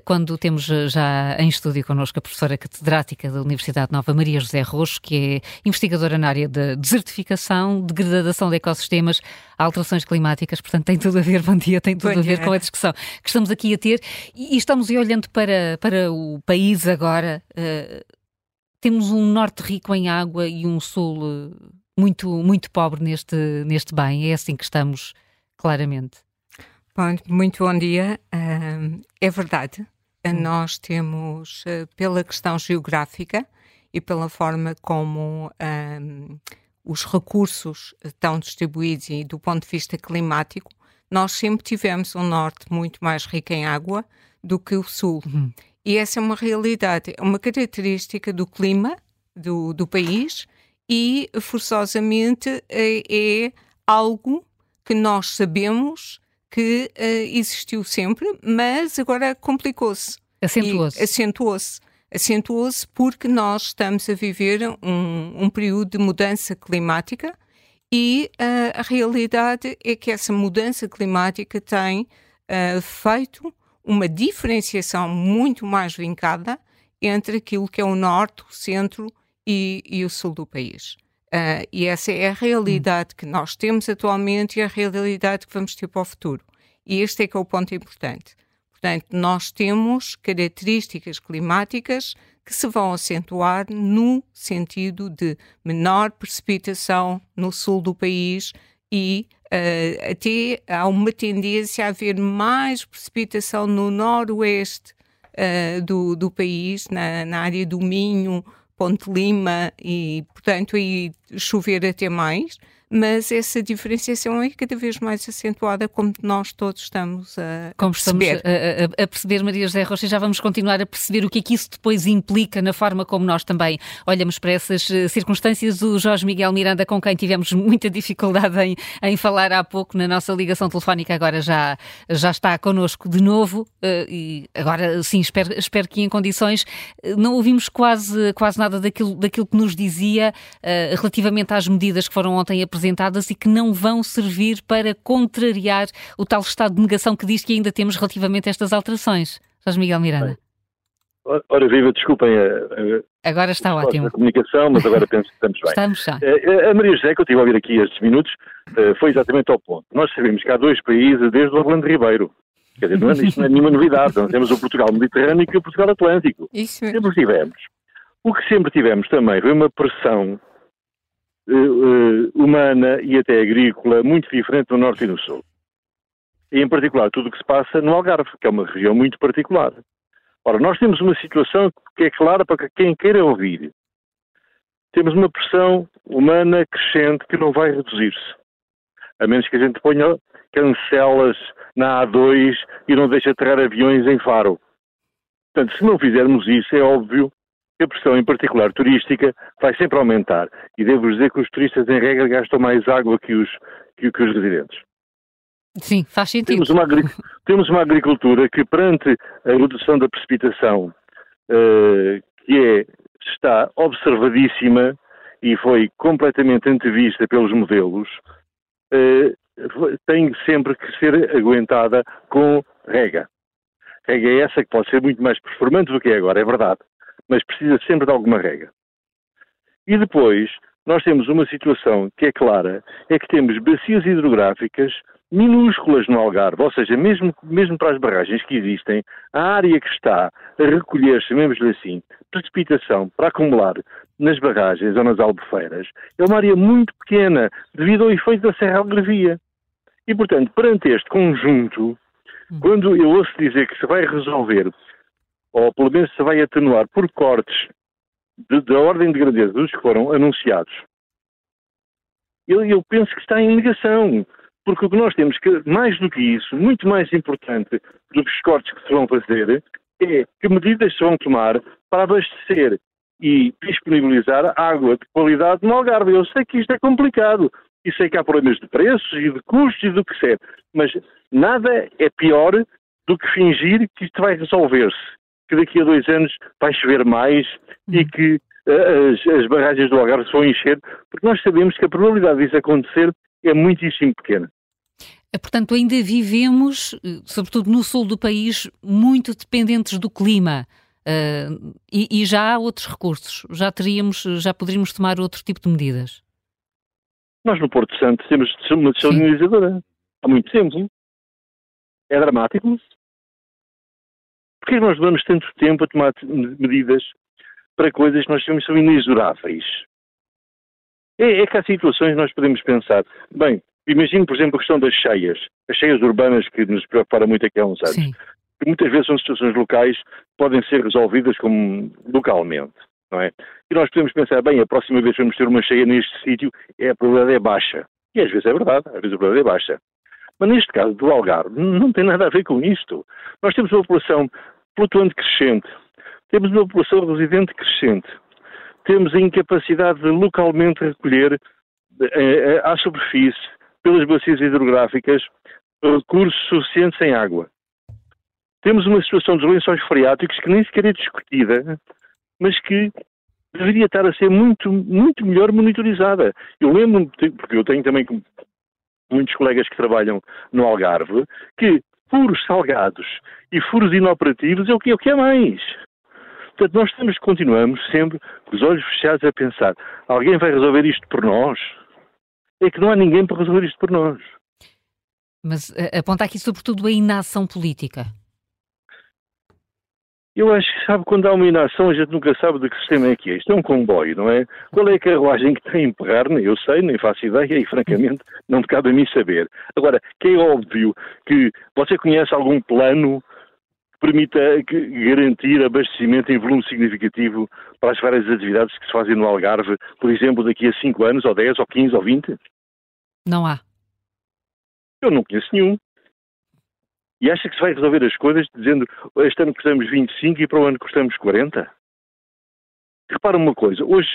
quando temos já em estúdio connosco a professora catedrática da Universidade Nova, Maria José Roxo, que é investigadora na área de desertificação, degradação de ecossistemas, alterações climáticas, portanto tem tudo a ver, bom dia, tem tudo bom a ver com a discussão que estamos aqui a ter e, e estamos olhando para, para o país agora. Uh, temos um norte rico em água e um sul muito, muito pobre neste, neste bem. É assim que estamos claramente. Bom, muito bom dia. É verdade, hum. nós temos, uh, pela questão geográfica e pela forma como os recursos estão distribuídos e do ponto de vista climático, nós sempre tivemos um norte muito mais rico em água do que o sul. Uhum. E essa é uma realidade, é uma característica do clima do, do país e, forçosamente, é, é algo que nós sabemos que uh, existiu sempre, mas agora complicou-se. Acentuou-se. Acentuou-se. Acentuou-se porque nós estamos a viver um, um período de mudança climática e uh, a realidade é que essa mudança climática tem uh, feito uma diferenciação muito mais vincada entre aquilo que é o norte, o centro e, e o sul do país. Uh, e essa é a realidade que nós temos atualmente e a realidade que vamos ter para o futuro. E este é que é o ponto importante. Portanto, nós temos características climáticas que se vão acentuar no sentido de menor precipitação no sul do país e uh, até há uma tendência a haver mais precipitação no noroeste uh, do, do país, na, na área do Minho, Ponte Lima e, portanto, aí chover até mais mas essa diferenciação é cada vez mais acentuada, como nós todos estamos a como perceber. Estamos a, a, a, perceber, Maria José Rocha, já vamos continuar a perceber o que é que isso depois implica na forma como nós também olhamos para essas uh, circunstâncias. O Jorge Miguel Miranda, com quem tivemos muita dificuldade em, em falar há pouco na nossa ligação telefónica, agora já, já está connosco de novo uh, e agora sim, espero, espero que em condições uh, não ouvimos quase, quase nada daquilo, daquilo que nos dizia relativamente às medidas que foram ontem apresentadas apresentadas e que não vão servir para contrariar o tal estado de negação que diz que ainda temos relativamente a estas alterações. Jorge Miguel Miranda. Ora, viva, desculpem a, a, agora está ótimo. a comunicação, mas agora penso que estamos bem. Estamos já. Eh, a Maria José, que eu estive a ouvir aqui estes minutos, eh, foi exatamente ao ponto. Nós sabemos que há dois países desde o Orlando Ribeiro. Quer dizer, não é, isto não é nenhuma novidade. Nós temos o Portugal Mediterrâneo e o Portugal Atlântico. Isso mesmo. Sempre tivemos. O que sempre tivemos também foi uma pressão humana e até agrícola muito diferente no Norte e no Sul. E, em particular, tudo o que se passa no Algarve, que é uma região muito particular. Ora, nós temos uma situação que é clara para quem queira ouvir. Temos uma pressão humana crescente que não vai reduzir-se. A menos que a gente ponha cancelas na A2 e não deixe aterrar aviões em Faro. Portanto, se não fizermos isso, é óbvio a pressão, em particular turística, vai sempre aumentar. E devo dizer que os turistas, em regra, gastam mais água que os, que, que os residentes. Sim, faz sentido. Temos uma, temos uma agricultura que, perante a redução da precipitação, uh, que é, está observadíssima e foi completamente antevista pelos modelos, uh, tem sempre que ser aguentada com rega. Rega é essa que pode ser muito mais performante do que é agora, é verdade, mas precisa sempre de alguma rega. E depois, nós temos uma situação que é clara, é que temos bacias hidrográficas minúsculas no Algarve, ou seja, mesmo, mesmo para as barragens que existem, a área que está a recolher, chamemos-lhe assim, precipitação para acumular nas barragens ou nas albufeiras, é uma área muito pequena, devido ao efeito da Serra Algarvia. E, portanto, perante este conjunto, hum. quando eu ouço dizer que se vai resolver, ou pelo menos se vai atenuar por cortes da ordem de grandeza dos que foram anunciados, eu, eu penso que está em negação. Porque o que nós temos que, mais do que isso, muito mais importante do que os cortes que se vão fazer, é que medidas se vão tomar para abastecer e disponibilizar água de qualidade no Algarve. Eu sei que isto é complicado e sei que há problemas de preços e de custos e do que seja, mas nada é pior do que fingir que isto vai resolver-se, que daqui a dois anos vai chover mais e hum. que uh, as, as barragens do Algarve se vão encher, porque nós sabemos que a probabilidade disso acontecer é muitíssimo pequena. É, portanto, ainda vivemos, eh, sobretudo no sul do país, muito dependentes do clima. Uh, e, e, já há outros recursos. Já teríamos, já poderíamos tomar outro tipo de medidas. Nós no Porto Santo temos uma desalinizadora há muito tempo. É dramático. Porquê nós levamos tanto tempo a tomar medidas para coisas que nós temos que são inexoráveis? É, é que há situações que nós podemos pensar, bem, imagino, por exemplo, a questão das cheias, as cheias urbanas que nos preocuparam muito aqui há uns anos. Sim. Que muitas vezes são situações locais podem ser resolvidas como localmente, não é? E nós podemos pensar, bem, a próxima vez que vamos ter uma cheia neste sítio, é, a probabilidade é baixa. E às vezes é verdade, às vezes a probabilidade é baixa. Mas neste caso do Algarve, não tem nada a ver com isto. Nós temos uma população flutuante crescente, temos uma população residente crescente, temos a incapacidade de localmente recolher eh, eh, à superfície, pelas bacias hidrográficas, recursos suficientes em água. Temos uma situação dos lençóis freáticos que nem sequer é discutida, mas que deveria estar a ser muito, muito melhor monitorizada. Eu lembro-me, porque eu tenho também muitos colegas que trabalham no Algarve, que furos salgados e furos inoperativos é o que é, o que é mais. Portanto, nós estamos, continuamos sempre com os olhos fechados a pensar: alguém vai resolver isto por nós? É que não há ninguém para resolver isto por nós. Mas eh, aponta aqui sobretudo a inação política. Eu acho que, sabe, quando há uma inação, a gente nunca sabe de que sistema é que é. Isto é um comboio, não é? Qual é a carruagem que tem a emperrar? Nem eu sei, nem faço ideia e, francamente, não me cabe a mim saber. Agora, que é óbvio que você conhece algum plano permita garantir abastecimento em volume significativo para as várias atividades que se fazem no Algarve, por exemplo, daqui a 5 anos, ou 10, ou 15, ou 20? Não há. Eu não conheço nenhum. E acha que se vai resolver as coisas dizendo este ano custamos 25 e para o ano custamos 40? Repara uma coisa, hoje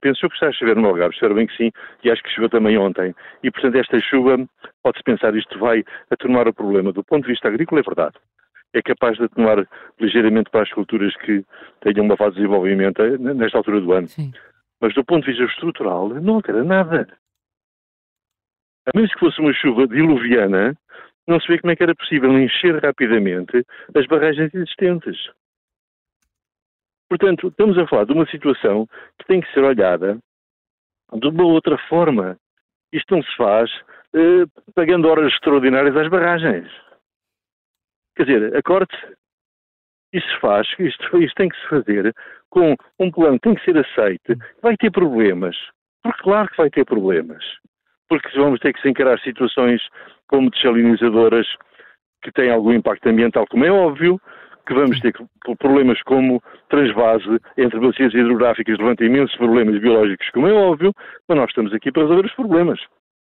penso eu que está a chover no Algarve, espero bem que sim, e acho que choveu também ontem. E portanto esta chuva, pode-se pensar, isto vai atenuar o problema. Do ponto de vista agrícola é verdade é capaz de atenuar ligeiramente para as culturas que tenham uma fase de desenvolvimento eh, nesta altura do ano. Sim. Mas do ponto de vista estrutural, não altera nada. A menos que fosse uma chuva diluviana, não se vê como é que era possível encher rapidamente as barragens existentes. Portanto, estamos a falar de uma situação que tem que ser olhada de uma outra forma. Isto não se faz eh, pagando horas extraordinárias às barragens. Quer dizer, a Corte, isso faz, isto, isto tem que se fazer com um plano que tem que ser aceite. Vai ter problemas, porque claro que vai ter problemas. Porque vamos ter que se encarar situações como desalinizadoras que têm algum impacto ambiental, como é óbvio, que vamos ter problemas como transvase entre bacias hidrográficas, levanta imensos problemas biológicos, como é óbvio, mas nós estamos aqui para resolver os problemas.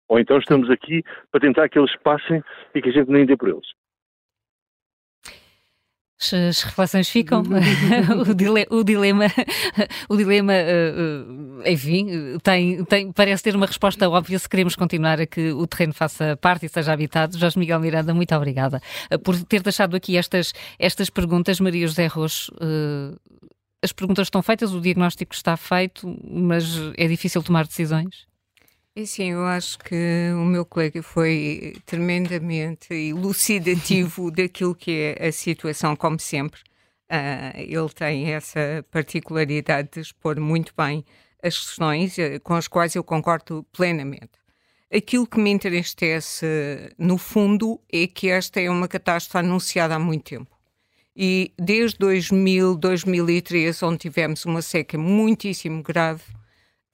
Ou então estamos aqui para tentar que eles passem e que a gente nem dê por eles. As reflexões ficam, o, dilema, o dilema, o dilema uh, enfim, tem, tem, parece ter uma resposta óbvia se queremos continuar a que o terreno faça parte e seja habitado. Jorge Miguel Miranda, muito obrigada uh, por ter deixado aqui estas, estas perguntas. Maria José Roxo, as perguntas estão feitas, o diagnóstico está feito, mas é difícil tomar decisões? E sim, eu acho que o meu colega foi tremendamente elucidativo daquilo que é a situação, como sempre. Uh, ele tem essa particularidade de expor muito bem as questões uh, com as quais eu concordo plenamente. Aquilo que me entristece, no fundo, é que esta é uma catástrofe anunciada há muito tempo. E desde 2000, 2003, onde tivemos uma seca muitíssimo grave,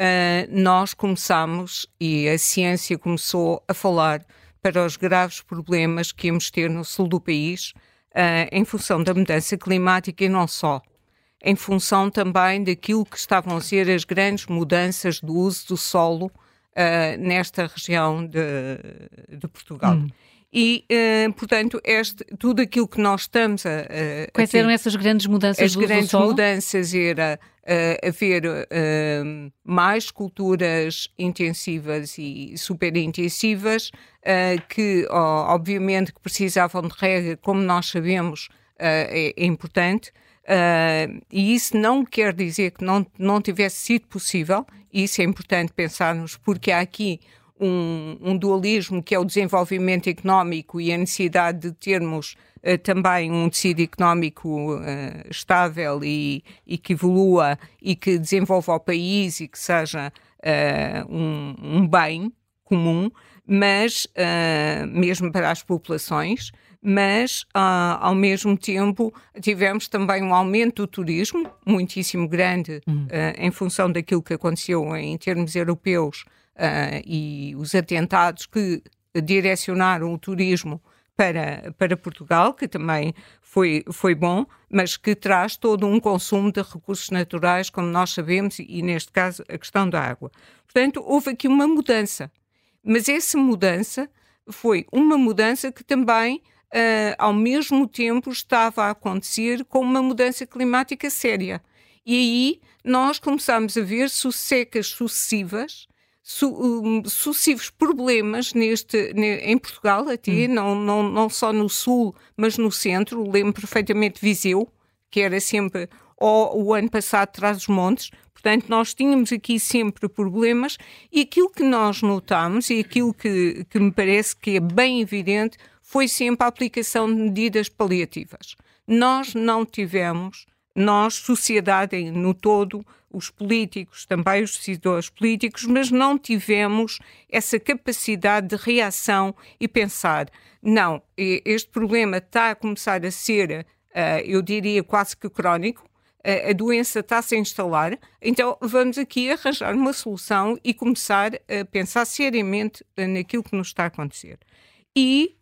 uh, nós começamos e a ciência começou a falar para os graves problemas que íamos ter no sul do país uh, em função da mudança climática e não só. Em função também daquilo que estavam a ser as grandes mudanças do uso do solo uh, nesta região de, de Portugal. Hum. E, uh, portanto, este, tudo aquilo que nós estamos a. a Quais eram essas grandes mudanças As grandes mudanças era uh, haver uh, mais culturas intensivas e superintensivas, uh, que, obviamente, que precisavam de regra, como nós sabemos, é, é, importante. e isso não quer dizer que não, não tivesse sido possível, isso é importante pensarmos, porque há aqui um, um, dualismo que é o desenvolvimento económico e a necessidade de termos também um tecido económico uh, estável e, e, que evolua e que desenvolva o país e que seja uh, um, um, bem comum, mas mesmo para as populações. Mas, ao mesmo tempo, tivemos também um aumento do turismo, muitíssimo grande, uhum. em função daquilo que aconteceu em termos europeus uh, e os atentados que direcionaram o turismo para, para Portugal, que também foi, foi bom, mas que traz todo um consumo de recursos naturais, como nós sabemos, e neste caso a questão da água. Portanto, houve aqui uma mudança, mas essa mudança foi uma mudança que também, uh, ao mesmo tempo, estava a acontecer com uma mudança climática séria. E aí nós começamos a ver secas sucessivas su, um, sucessivos problemas neste, ne, em Portugal, até, hum. não, não, não só no Sul, mas no Centro. Lembro perfeitamente Viseu, que era sempre, ou o ano passado, traz os montes. Portanto, nós tínhamos aqui sempre problemas e aquilo que nós notamos e aquilo que, que me parece que é bem evidente foi sempre a aplicação de medidas paliativas. Nós não tivemos, nós, sociedade no todo, os políticos, também os decisores políticos, mas não tivemos essa capacidade de reação e pensar: não, este problema está a começar a ser, uh, eu diria, quase que crónico. a doença está-se a instalar, então vamos aqui arranjar uma solução e começar a pensar seriamente naquilo que nos está a acontecer. E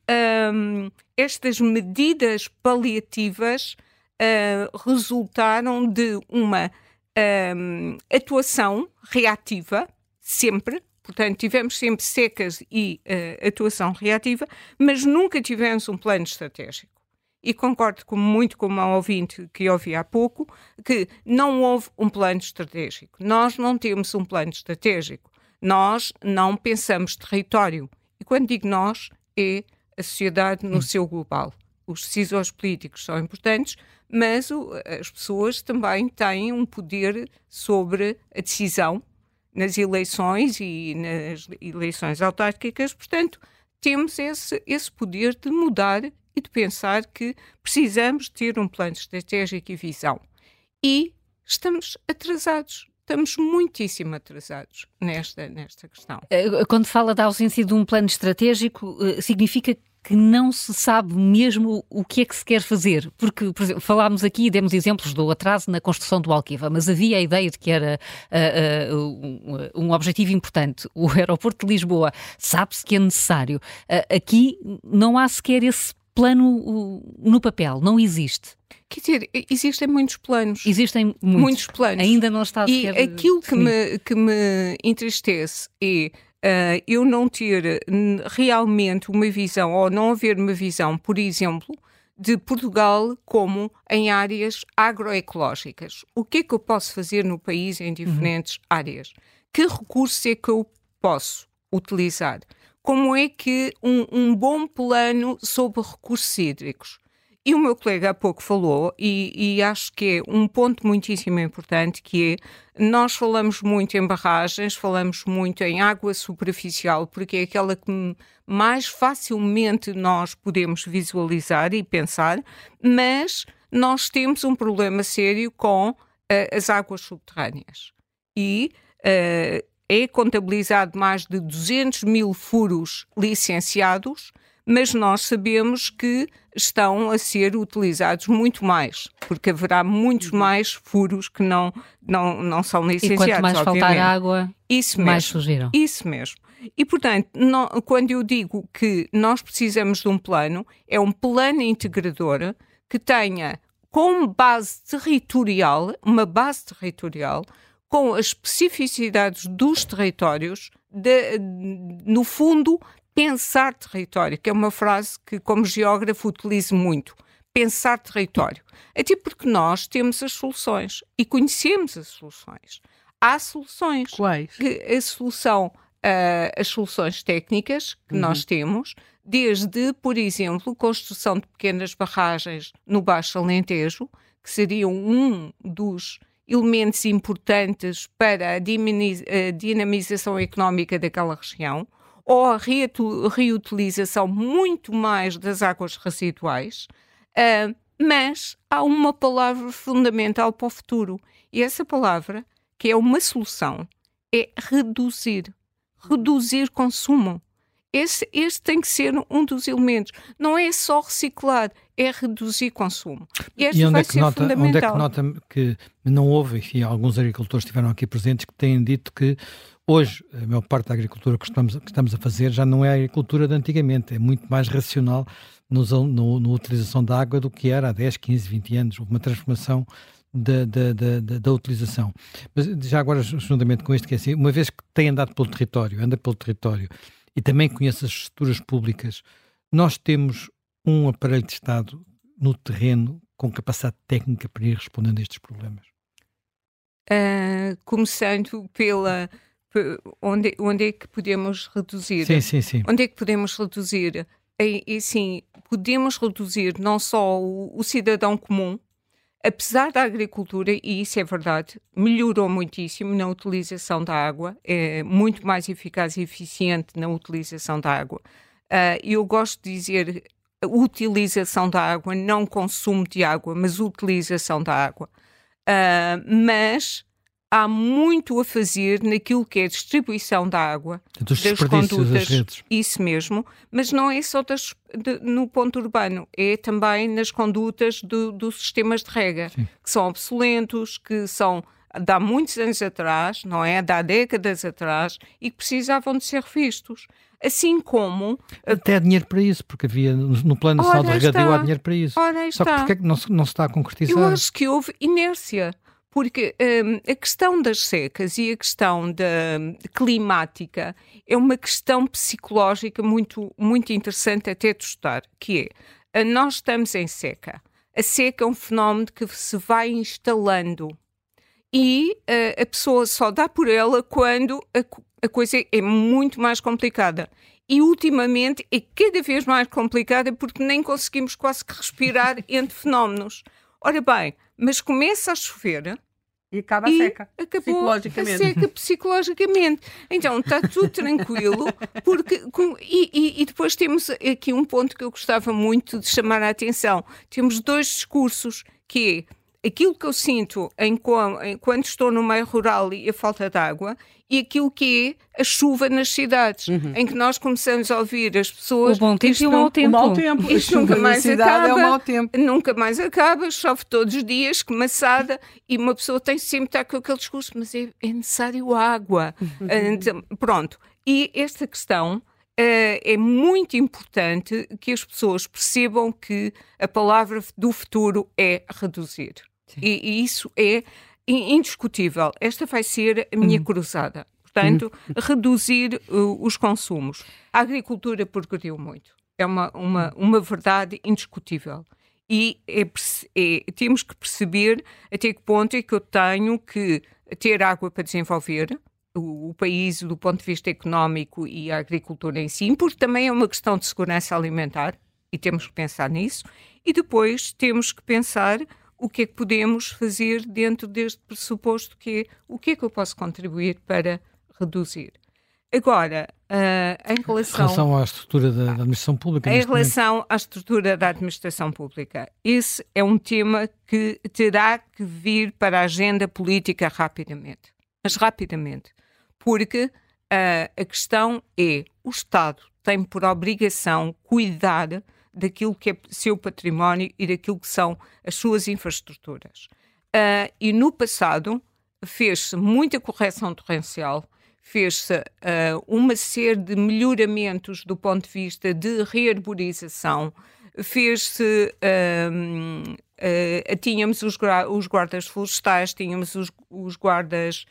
um, estas medidas paliativas uh, resultaram de uma um, atuação reativa, sempre, portanto, tivemos sempre secas e uh, atuação reativa, mas nunca tivemos um plano estratégico. E concordo com, muito com uma ouvinte que ouvi há pouco, que não houve um plano estratégico. Nós não temos um plano estratégico. Nós não pensamos território. E quando digo nós, é a sociedade no hum. seu global. Os decisores políticos são importantes, mas o, as pessoas também têm um poder sobre a decisão nas eleições e nas eleições autárquicas, portanto, temos esse, esse poder de mudar e de pensar que precisamos ter um plano estratégico e visão. E estamos atrasados. Estamos muitíssimo atrasados nesta, nesta questão. Eh, quando fala da ausência de um plano estratégico, eh, significa que não se sabe mesmo o que é que se quer fazer. Porque, por exemplo, falámos aqui e demos exemplos do atraso na construção do Alquiva, mas havia a ideia de que era uh, uh, um, um, objetivo importante. O aeroporto de Lisboa sabe-se que é necessário. Uh, aqui não há sequer esse plano no papel, não existe. Quer dizer, existem muitos planos. Existem muitos, muitos planos. Ainda não está E aquilo que me, que me entristece é uh, eu não ter realmente uma visão, ou não haver uma visão, por exemplo, de Portugal como em áreas agroecológicas. O que é que eu posso fazer no país em diferentes uhum. áreas? Que recursos é que eu posso utilizar? Como é que um, um bom plano sobre recursos hídricos? E o meu colega há pouco falou, e, e, acho que é um ponto muitíssimo importante, que é, nós falamos muito em barragens, falamos muito em água superficial, porque é aquela que mais facilmente nós podemos visualizar e pensar, mas nós temos um problema sério com uh, as águas subterrâneas. E uh, é contabilizado mais de 200 mil furos licenciados, mas nós sabemos que estão a ser utilizados muito mais, porque haverá muitos uhum. mais furos que não, não, não são licenciados. E quanto mais obviamente. faltar água, Isso mais surgiram. Isso mesmo. E, portanto, não, quando eu digo que nós precisamos de um plano, é um plano integrador que tenha como base territorial, uma base territorial, com as especificidades dos territórios, de, no fundo, pensar território, que é uma frase que, como geógrafo, utilizo muito. Pensar território. Até porque nós temos as soluções e conhecemos as soluções. Há soluções. Quais? A solução, uh, as soluções técnicas que uhum. nós temos, desde, por exemplo, construção de pequenas barragens no Baixo Alentejo, que seriam um dos elementos importantes para a dinamização económica daquela região ou a reutilização muito mais das águas residuais, uh, mas há uma palavra fundamental para o futuro. E essa palavra, que é uma solução, é reduzir. Reduzir consumo. Esse, esse tem que ser um dos elementos. Não é só reciclar, é reduzir consumo. E, e onde, é que nota, onde é que nota que não houve, enfim, alguns agricultores estiveram aqui presentes que têm dito que Hoje, a maior parte da agricultura que estamos, que estamos a fazer já não é a agricultura de antigamente, é muito mais racional na utilização da água do que era há 10, 15, 20 anos. Houve uma transformação da, da, da, da, utilização. Mas já agora, juntamente com isto, que é assim, uma vez que tem andado pelo território, anda pelo território e também conhece as estruturas públicas, nós temos um aparelho de Estado no terreno com capacidade técnica para ir respondendo a estes problemas? Uh, começando pela onde, onde é que podemos reduzir? Sim, sim, sim. Onde é que podemos reduzir? E, e sim, podemos reduzir não só o, o, cidadão comum, apesar da agricultura, e isso é verdade, melhorou muitíssimo na utilização da água, é muito mais eficaz e eficiente na utilização da água. Uh, eu gosto de dizer utilização da água, não consumo de água, mas utilização da água. Uh, mas há muito a fazer naquilo que é a distribuição da água, dos das condutas, das redes. isso mesmo, mas não é só das, de, no ponto urbano, é também nas condutas do, dos sistemas de rega, Sim. que são obsolentos, que são de há muitos anos atrás, não é? De há décadas atrás, e que precisavam de ser revistos. Assim como. Até há dinheiro para isso, porque havia no Plano Nacional de Regadio há dinheiro para isso. Ora Só que porque é que não se, não se está a concretizar? Eu acho que houve inércia porque um, a questão das secas e a questão da climática é uma questão psicológica muito, muito interessante até de estudar, que é, nós estamos em seca. A seca é um fenómeno que se vai instalando e uh, a pessoa só dá por ela quando a, a coisa é muito mais complicada e ultimamente é cada vez mais complicada porque nem conseguimos quase que respirar entre fenómenos. Ora bem, mas começa a chover e acaba a seca. Acabou psicologicamente. a seca psicologicamente. Então está tudo tranquilo, porque com, e, e, e, depois temos aqui um ponto que eu gostava muito de chamar a atenção. Temos dois discursos, que é aquilo que eu sinto em, em, quando estou no meio rural e a falta de água e aquilo que é a chuva nas cidades, uhum. em que nós começamos a ouvir as pessoas. O bom tempo e o mau tempo. O mau tempo. Isto nunca mais acaba. É o mau tempo. Nunca mais acaba, chove todos os dias, que maçada, e uma pessoa tem sempre estar com aquele discurso, mas é, é necessário água. Uhum. Então, pronto. E esta questão Uh, é muito importante que as pessoas percebam que a palavra do futuro é reduzir. E, e, isso é indiscutível. Esta vai ser a minha uhum. cruzada. Portanto, uhum. reduzir uh, os consumos. A agricultura progrediu muito. É uma, uma, uma verdade indiscutível. e é, é, temos que perceber até que ponto é que eu tenho que ter água para desenvolver o, o, país do ponto de vista económico e a agricultura em si, porque também é uma questão de segurança alimentar e temos que pensar nisso. E depois temos que pensar o que é que podemos fazer dentro deste pressuposto que é o que é que eu posso contribuir para reduzir. Agora, uh, em relação, em relação à estrutura da, da administração pública. Em relação momento. à estrutura da administração pública, esse é um tema que terá que vir para a agenda política rapidamente. Mas rapidamente. Porque uh, a questão é: o Estado tem por obrigação cuidar daquilo que é seu património e daquilo que são as suas infraestruturas. Uh, e no passado fez-se muita correção torrencial fez-se uh, uma série de melhoramentos do ponto de vista de rearborização, fez-se. Uh, tínhamos os, os, guardas florestais, tínhamos os, os guardas.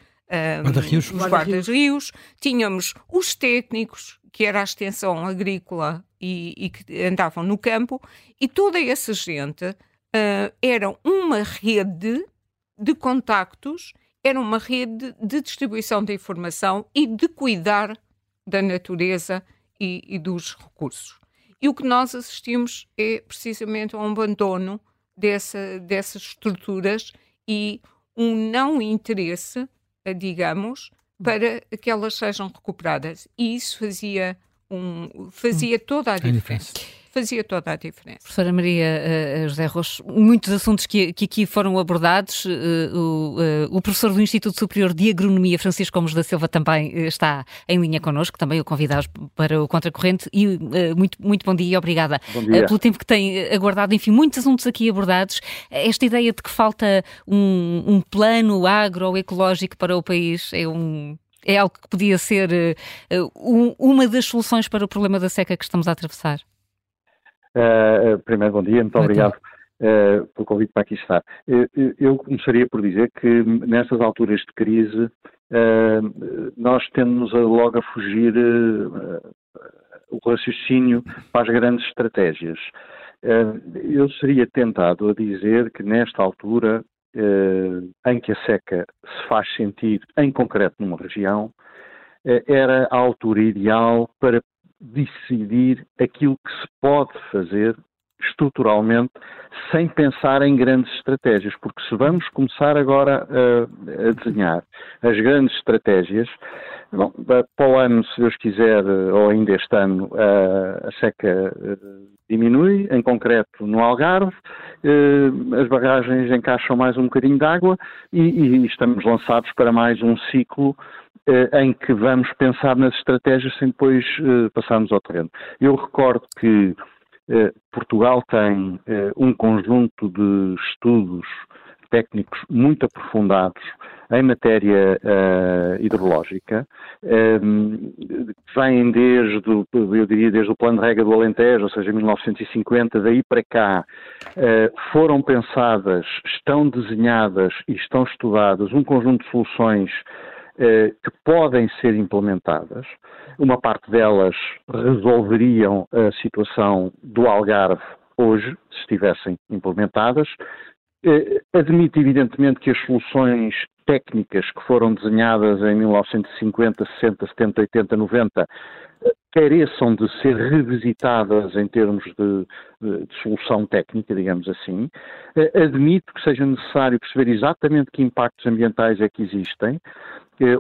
Guarda-rios. Os guardas-rios, tínhamos os técnicos, que era a extensão agrícola e, e que andavam no campo, e toda essa gente uh, era uma rede de contactos era uma rede de distribuição da informação e de cuidar da natureza e, e dos recursos. E o que nós assistimos é precisamente a um abandono dessa, dessas estruturas e um não interesse, digamos, para que elas sejam recuperadas. E isso fazia, um, fazia toda a diferença fazia toda a diferença. Professora Maria uh, José Rocha, muitos assuntos que, que aqui foram abordados. Uh, o, o, professor do Instituto Superior de Agronomia, Francisco Gomes da Silva, também está em linha connosco, também o convidamos para o Contracorrente. E muito, muito bom dia e obrigada bom dia. pelo tempo que tem aguardado. Enfim, muitos assuntos aqui abordados. Esta ideia de que falta um, um plano agroecológico para o país é um é algo que podia ser uh, um, uma das soluções para o problema da seca que estamos a atravessar? Uh, primeiro, bom dia, muito bom obrigado uh, pelo convite para aqui estar. Uh, eu começaria por dizer que nestas alturas de crise nós tendemos a logo a fugir o raciocínio para as grandes estratégias. eu seria tentado a dizer que nesta altura em que a seca se faz sentir em concreto numa região, era a altura ideal para decidir aquilo que se pode fazer estruturalmente sem pensar em grandes estratégias, porque se vamos começar agora a, a desenhar as grandes estratégias, bom, para o ano, se Deus quiser, ou ainda este ano, a, a seca eh, diminui, em concreto no Algarve, eh, as barragens encaixam mais um bocadinho de água e, e estamos lançados para mais um ciclo eh, em que vamos pensar nas estratégias sem depois eh, passarmos ao terreno. Eu recordo que eh, Portugal tem um conjunto de estudos técnicos muito aprofundados em matéria uh, hidrológica, um, vêm desde, eu diria, desde o Plano de Rega do Alentejo, ou seja, 1950, daí para cá, uh, foram pensadas, estão desenhadas e estão estudadas um conjunto de soluções eh, que podem ser implementadas. Uma parte delas resolveriam a situação do Algarve hoje, se estivessem implementadas. Admito, evidentemente, que as soluções técnicas que foram desenhadas em 1950, 60, 70, 80, 90 careçam de ser revisitadas em termos de, de, de, solução técnica, digamos assim. Eh, admito que seja necessário perceber exatamente que impactos ambientais é que existem,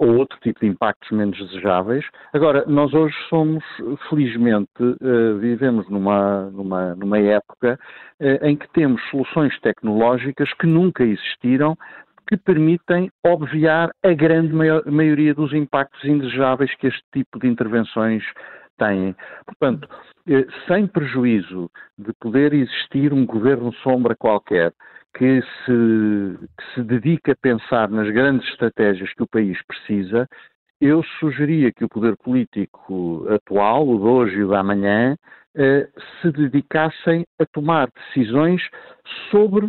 ou outro tipo de impactos menos desejáveis. Agora, nós hoje somos, felizmente, uh, vivemos numa, numa, numa época em que temos soluções tecnológicas que nunca existiram, que permitem obviar a grande maior, maioria dos impactos indesejáveis que este tipo de intervenções têm. Portanto, eh, sem prejuízo de poder existir um governo sombra qualquer que se, que se dedica a pensar nas grandes estratégias que o país precisa, eu sugeria que o poder político atual, o de hoje e o da amanhã, eh, se dedicassem a tomar decisões sobre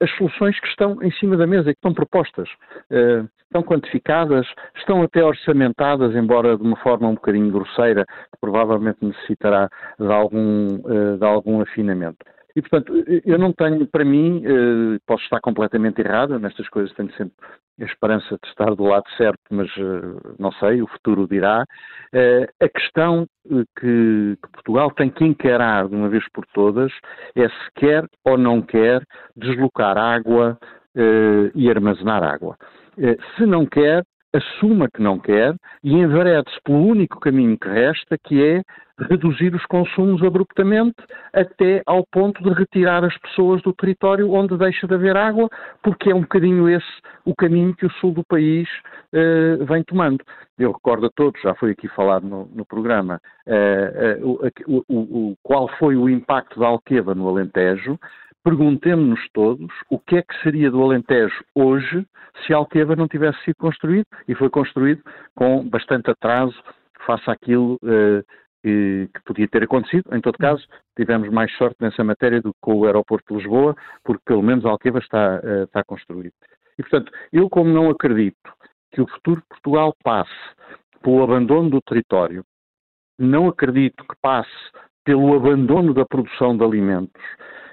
as soluções que estão em cima da mesa que estão propostas. Uh, estão quantificadas, estão até orçamentadas, embora de uma forma um bocadinho grosseira, que provavelmente necessitará de algum, uh, de algum afinamento. E, portanto, eu não tenho, para mim, eh, posso estar completamente errado, nestas coisas tenho sempre a esperança de estar do lado certo, mas eh, não sei, o futuro dirá. Eh, a questão que, que Portugal tem que encarar de uma vez por todas é se quer ou não quer deslocar água e armazenar água. Se não quer, assuma que não quer e enverede-se pelo único caminho que resta, que é reduzir os consumos abruptamente até ao ponto de retirar as pessoas do território onde deixa de haver água, porque é um bocadinho esse o caminho que o sul do país uh, vem tomando. Eu recordo a todos, já foi aqui falado no, no programa, uh, uh, qual foi o impacto da Alqueva no Alentejo, perguntemos-nos todos o que é que seria do Alentejo hoje se a Alqueva não tivesse sido construído e foi construído com bastante atraso face àquilo que, que, podia ter acontecido. Em todo caso, tivemos mais sorte nessa matéria do que com o aeroporto de Lisboa, porque pelo menos a Alqueva está, uh, está construído. E, portanto, eu como não acredito que o futuro de Portugal passe pelo abandono do território, não acredito que passe pelo abandono da produção de alimentos,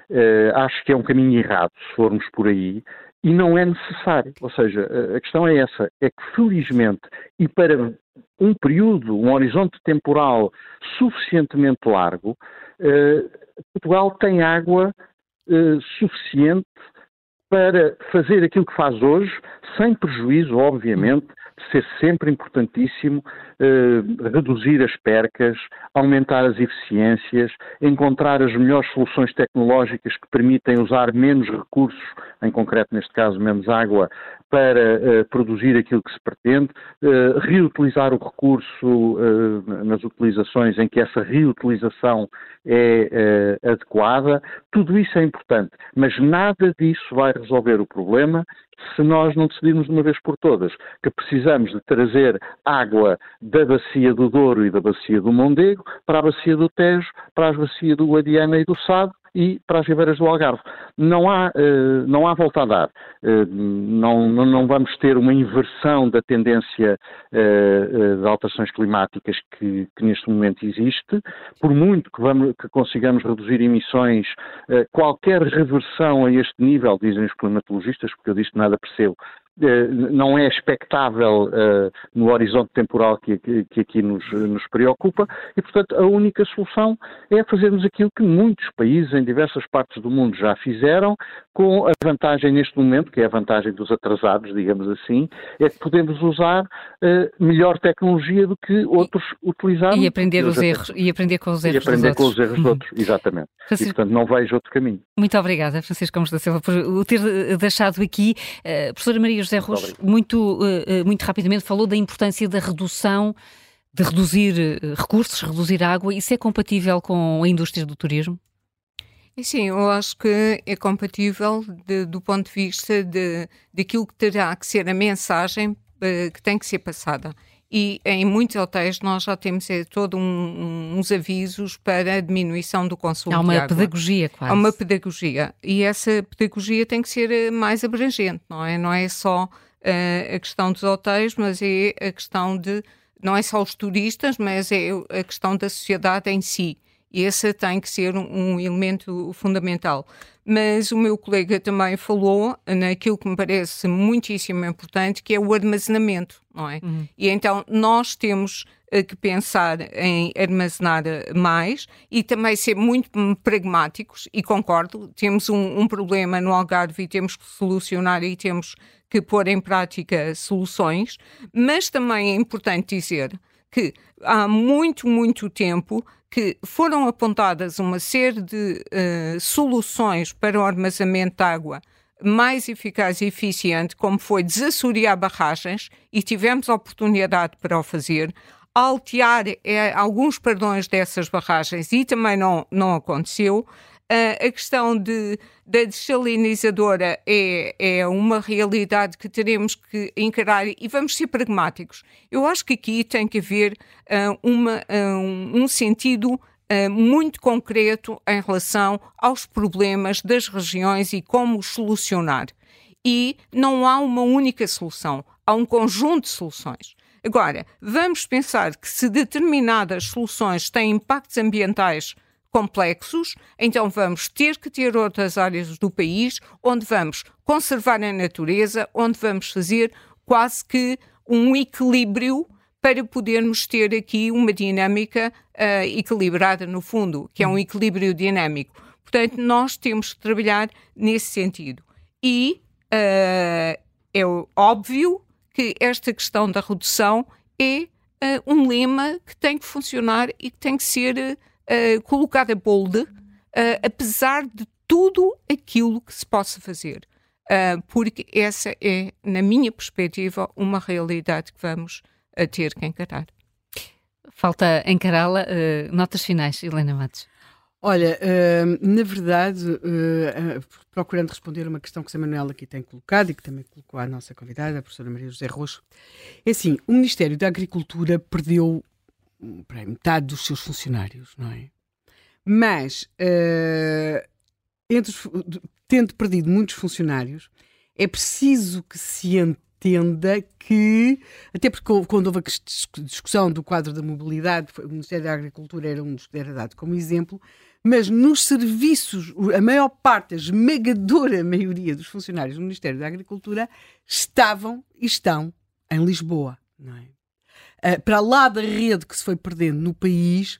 Uh, acho que é um caminho errado se formos por aí e não é necessário. Ou seja, a questão é essa: é que felizmente e para um período, um horizonte temporal suficientemente largo, uh, Portugal tem água uh, suficiente para fazer aquilo que faz hoje, sem prejuízo, obviamente, ser sempre importantíssimo eh, reduzir as percas, aumentar as eficiências, encontrar as melhores soluções tecnológicas que permitem usar menos recursos, em concreto neste caso menos água, para eh, produzir aquilo que se pretende, eh, reutilizar o recurso nas utilizações em que essa reutilização é adequada. Tudo isso é importante, mas nada disso vai resolver o problema se nós não decidirmos de uma vez por todas que precisamos de trazer água da bacia do Douro e da bacia do Mondego para a bacia do Tejo, para as bacias do Guadiana e do Sado e para as ribeiras do Algarve. Não há, uh, não há volta a dar. Uh, não, não, vamos ter uma inversão da tendência uh, de alterações climáticas que, que, neste momento existe. Por muito que, vamos, que consigamos reduzir emissões, qualquer reversão a este nível, dizem os climatologistas, porque eu disto nada percebo, eh, não é expectável uh, no horizonte temporal que, que, que aqui nos, nos, preocupa e, portanto, a única solução é fazermos aquilo que muitos países em diversas partes do mundo já fizeram, com a vantagem neste momento, que é a vantagem dos atrasados, digamos assim, é que podemos usar uh, melhor tecnologia do que outros utilizaram. E aprender, os erros, e aprender com os erros E aprender com os erros dos outros, exatamente. Francisco, e, portanto, não vejo outro caminho. Muito obrigada, Francisco Gomes da Silva, por o ter deixado aqui. Uh, professora Maria José Rocha, muito, uh, muito rapidamente, falou da importância da redução, de reduzir uh, recursos, reduzir água. Isso é compatível com a indústria do turismo? Sim, eu acho que é compatível de, do ponto de vista de, daquilo que terá que ser a mensagem que tem que ser passada e em muitos hotéis nós já temos é, todos um, uns avisos para a diminuição do consumo Há uma pedagogia quase. Há uma pedagogia e essa pedagogia tem que ser eh, mais abrangente, não é? Não é só uh, a questão dos hotéis, mas é a questão de não é só os turistas, mas é a questão da sociedade em si. E esse tem que ser um, elemento fundamental mas o meu colega também falou naquilo que me parece muitíssimo importante, que é o armazenamento, não é? Uhum. E então nós temos eh, que pensar em armazenar mais e também ser muito pragmáticos, e concordo, temos um, um problema no Algarve e temos que solucionar e temos que pôr em prática soluções, mas também é importante dizer que há muito, muito tempo que foram apontadas uma série de uh, soluções para o armazenamento de água mais eficaz e eficiente, como foi desassorear barragens, e tivemos a oportunidade para o fazer, altear é, alguns perdões dessas barragens, e também não, não aconteceu. Uh, a questão de, da desalinizadora é, é uma realidade que teremos que encarar e vamos ser pragmáticos. Eu acho que aqui tem que haver uh, uma, uh, um sentido muito concreto em relação aos problemas das regiões e como solucionar. E não há uma única solução, há um conjunto de soluções. Agora, vamos pensar que se determinadas soluções têm impactos ambientais complexos, então vamos ter que ter outras áreas do país onde vamos conservar a natureza, onde vamos fazer quase que um equilíbrio para podermos ter aqui uma dinâmica uh, equilibrada no fundo, que é um equilíbrio dinâmico. Portanto, nós temos que trabalhar nesse sentido. E uh, é óbvio que esta questão da redução é uh, um lema que tem que funcionar e que tem que ser uh, colocado a bold, uh, apesar de tudo aquilo que se possa fazer. porque essa é, na minha perspectiva, uma realidade que vamos ter que encarar. Falta encará-la. notas finais, Helena Matos. Olha, uh, na verdade, uh, uh, procurando responder uma questão que a Manuela aqui tem colocado e que também colocou a nossa convidada, a professora Maria José Roxo, é assim, o Ministério da Agricultura perdeu metade dos seus funcionários, não é? Mas, entre, tendo perdido muitos funcionários, é preciso que se entenda que, até porque quando houve a discussão do quadro da mobilidade, o Ministério da Agricultura era um dos que era dado como exemplo, mas nos serviços, a maior parte, a esmagadora maioria dos funcionários do Ministério da Agricultura estavam e estão em Lisboa. Não é? Uh, para lá da rede que se foi perdendo no país,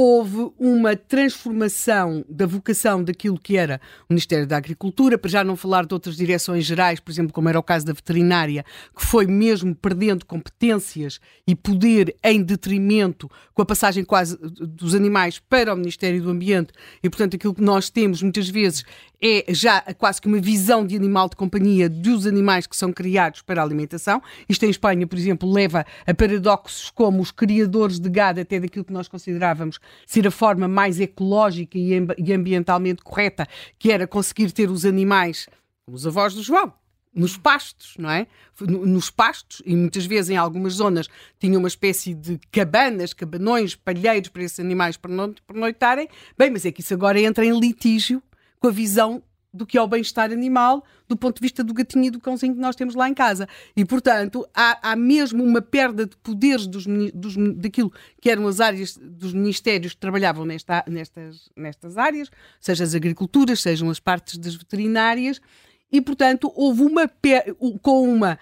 houve uma transformação da vocação daquilo que era o Ministério da Agricultura, para já não falar de outras direções gerais, por exemplo, como era o caso da veterinária, que foi mesmo perdendo competências e poder em detrimento, com a passagem quase dos animais para o Ministério do Ambiente, e portanto aquilo que nós temos muitas vezes é já quase que uma visão de animal de companhia dos animais que são criados para a alimentação. Isto em Espanha, por exemplo, leva a paradoxos como os criadores de gado, até daquilo que nós considerávamos ser a forma mais ecológica e ambientalmente correta, que era conseguir ter os animais, como os avós do João, nos pastos, não é? Nos pastos, e muitas vezes em algumas zonas tinha uma espécie de cabanas, cabanões, palheiros para esses animais pernoitarem. Bem, mas é que isso agora entra em litígio com a visão do que é o bem-estar animal do ponto de vista do gatinho e do cãozinho que nós temos lá em casa. E, portanto, há, há mesmo uma perda de poderes dos, dos, daquilo que eram as áreas dos ministérios que trabalhavam nesta, nestas, nestas áreas, seja as agriculturas, sejam as partes das veterinárias, e, portanto, houve uma com uma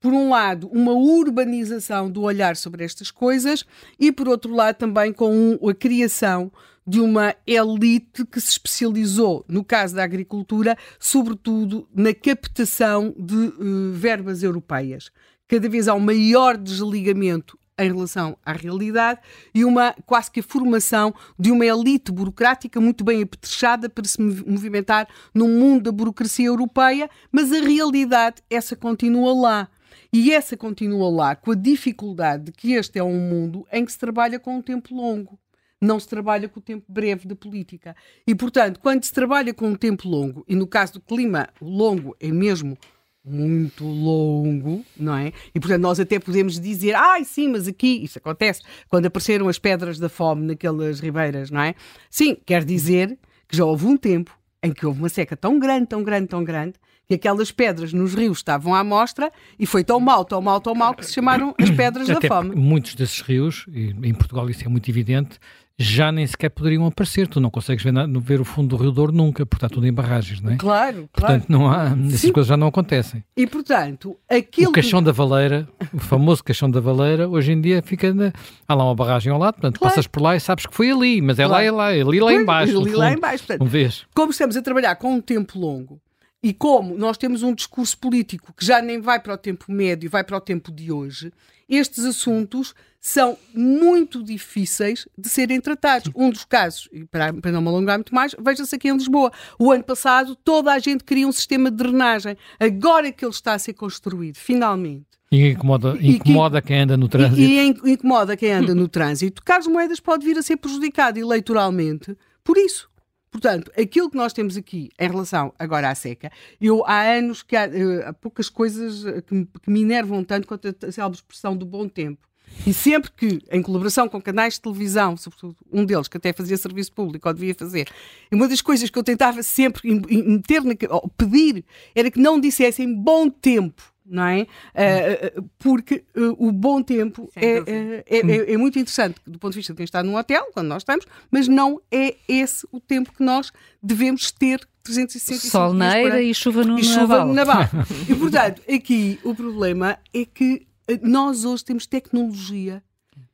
por um lado, uma urbanização do olhar sobre estas coisas e, por outro lado, também com a criação de uma elite que se especializou, no caso da agricultura, sobretudo na captação de uh, verbas europeias. Cada vez há um maior desligamento em relação à realidade e uma quase que a formação de uma elite burocrática muito bem apetrechada para se movimentar no mundo da burocracia europeia, mas a realidade essa continua lá. E essa continua lá com a dificuldade de que este é um mundo em que se trabalha com um tempo longo não se trabalha com o tempo breve da política. E, portanto, quando se trabalha com um tempo longo, e no caso do clima, o longo é mesmo muito longo, não é? E portanto nós até podemos dizer, ai ah, sim, mas aqui, isso acontece, quando apareceram as pedras da fome naquelas ribeiras, não é? Sim, quer dizer que já houve um tempo em que houve uma seca tão grande, tão grande, tão grande, que aquelas pedras nos rios estavam à mostra e foi tão mal, tão mal, tão mal que se chamaram as pedras Até da fome. Muitos desses rios, e em Portugal isso é muito evidente, já nem sequer poderiam aparecer. Tu não consegues ver, ver o fundo do Rio Douro nunca, porque está tudo em barragens, não é? Claro, claro. Portanto, não há, essas Sim. coisas já não acontecem. E, portanto, aquilo... O caixão da Valeira, o famoso caixão da Valeira, hoje em dia fica... Na... Há lá uma barragem ao lado, portanto, claro. passas por lá e sabes que foi ali, mas é claro. lá, é lá, é ali lá embaixo. Ali lá embaixo. Portanto. Como estamos a trabalhar com um tempo longo, e como nós temos um discurso político que já nem vai para o tempo médio, vai para o tempo de hoje, estes assuntos são muito difíceis de serem tratados. Um dos casos, e para, para não me alongar muito mais, veja-se aqui em Lisboa. O ano passado toda a gente queria um sistema de drenagem. Agora que ele está a ser construído, finalmente. E incomoda, incomoda e, quem anda no trânsito. E, e incomoda quem anda no trânsito. Carlos Moedas pode vir a ser prejudicado eleitoralmente por isso. Portanto, aquilo que nós temos aqui em relação agora à seca, eu há anos que há, uh, há poucas coisas que me, que me enervam tanto quanto a célebre expressão do bom tempo. E sempre que, em colaboração com canais de televisão, sobretudo um deles que até fazia serviço público ou devia fazer, uma das coisas que eu tentava sempre meter na, pedir era que não dissessem bom tempo, não é? Uh, porque uh, o bom tempo é, é, é, é, muito interessante do ponto de vista de quem está num hotel, quando nós estamos, mas não é esse o tempo que nós devemos ter 365 Solneira e chuva no e chuva no Naval. e portanto, aqui o problema é que nós hoje temos tecnologia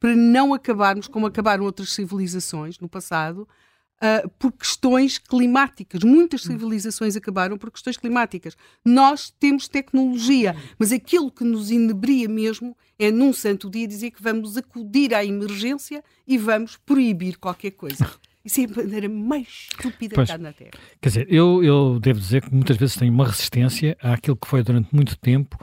para não acabarmos como acabaram outras civilizações no passado, uh, por questões climáticas. Muitas hum. civilizações acabaram por questões climáticas. Nós temos tecnologia, mas aquilo que nos inebria mesmo é num santo dia dizer que vamos acudir à emergência e vamos proibir qualquer coisa. Isso é a maneira mais estúpida pois, que está na Terra. Quer dizer, eu, eu devo dizer que muitas vezes tenho uma resistência àquilo que foi durante muito tempo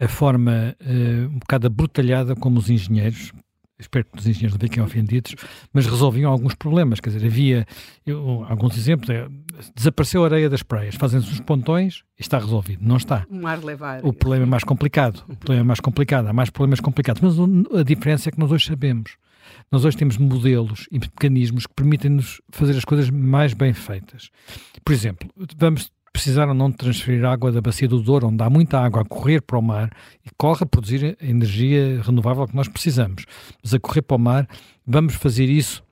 a forma uh, um bocado abrutalhada como os engenheiros, espero que os engenheiros não fiquem ofendidos, mas resolviam alguns problemas. Quer dizer, havia eu, alguns exemplos. É, desapareceu a areia das praias, fazem-se os pontões e está resolvido. Não está. Um ar levar. O problema é mais complicado. O problema é mais complicado. Há mais problemas complicados. Mas a diferença é que nós hoje sabemos. Nós hoje temos modelos e mecanismos que permitem-nos fazer as coisas mais bem feitas. Por exemplo, vamos precisaram não transferir água da bacia do Douro, onde há muita água a correr para o mar e corre a produzir a energia renovável que nós precisamos. Mas a correr para o mar, vamos fazer isso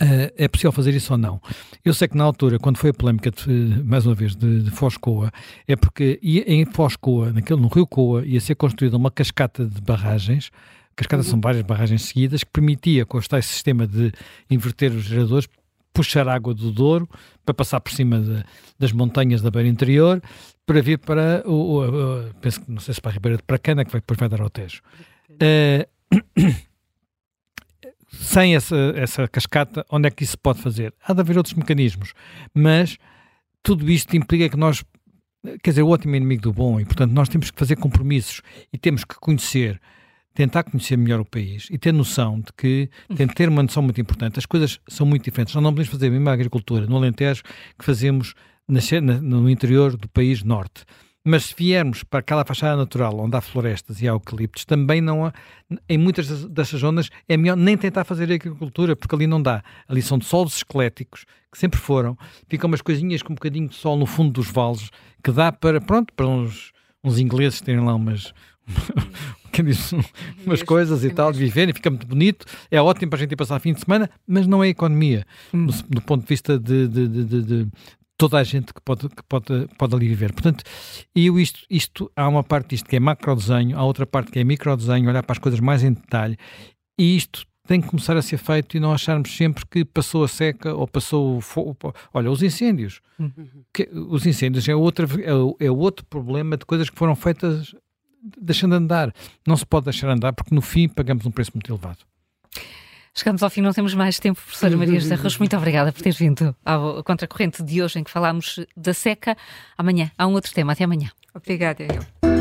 Uh, é possível fazer isso ou não? Eu sei que na altura, quando foi a polémica, de, mais uma vez, de, de Foz Coa, é porque ia, em Foz Coa, naquele, no Rio Coa, ia ser construída uma cascata de barragens, cascatas uhum. são várias barragens seguidas, que permitia, com este sistema de inverter os geradores, puxar água do Douro para passar por cima de, das montanhas da beira interior para vir para o, o, o, penso não sei se para a Ribeira de Pracana que vai, depois vai dar ao Tejo. Uh, sem essa, essa cascata, onde é que isso pode fazer? Há de haver outros mecanismos, mas tudo isto implica que nós, quer dizer, o ótimo é inimigo do bom e, portanto, nós temos que fazer compromissos e temos que conhecer tentar conhecer melhor o país e ter noção de que, tem que ter uma noção muito importante, as coisas são muito diferentes. Nós não podemos fazer a mesma agricultura no Alentejo que fazemos no interior do país norte. Mas se viermos para aquela fachada natural onde há florestas e há eucaliptos, também não há, em muitas dessas zonas, é melhor nem tentar fazer agricultura, porque ali não dá. Ali são de solos esqueléticos, que sempre foram, ficam umas coisinhas com um bocadinho de sol no fundo dos vales, que dá para, pronto, para uns, uns ingleses terem lá umas, que diz, umas coisas e tal, de viver e fica muito bonito, é ótimo para a gente ir passar fim de semana, mas não é economia, hum. do, do, ponto de vista de, de, de, de, toda a gente que pode, que pode, pode ali viver. Portanto, eu isto, isto, há uma parte disto que é macro desenho, há outra parte que é micro desenho, olhar para as coisas mais em detalhe, e isto tem que começar a ser feito e não acharmos sempre que passou a seca ou passou o fogo. Olha, os incêndios. Uhum. Que, os incêndios é, outra, é, é outro problema de coisas que foram feitas deixando andar. Não se pode deixar andar porque no fim pagamos um preço muito elevado. Chegamos ao fim, não temos mais tempo, professora Maria José Rocha. Muito obrigada por ter vindo ao Contracorrente de hoje, em que falámos da seca. Amanhã há um outro tema. Até amanhã. Obrigada, eu.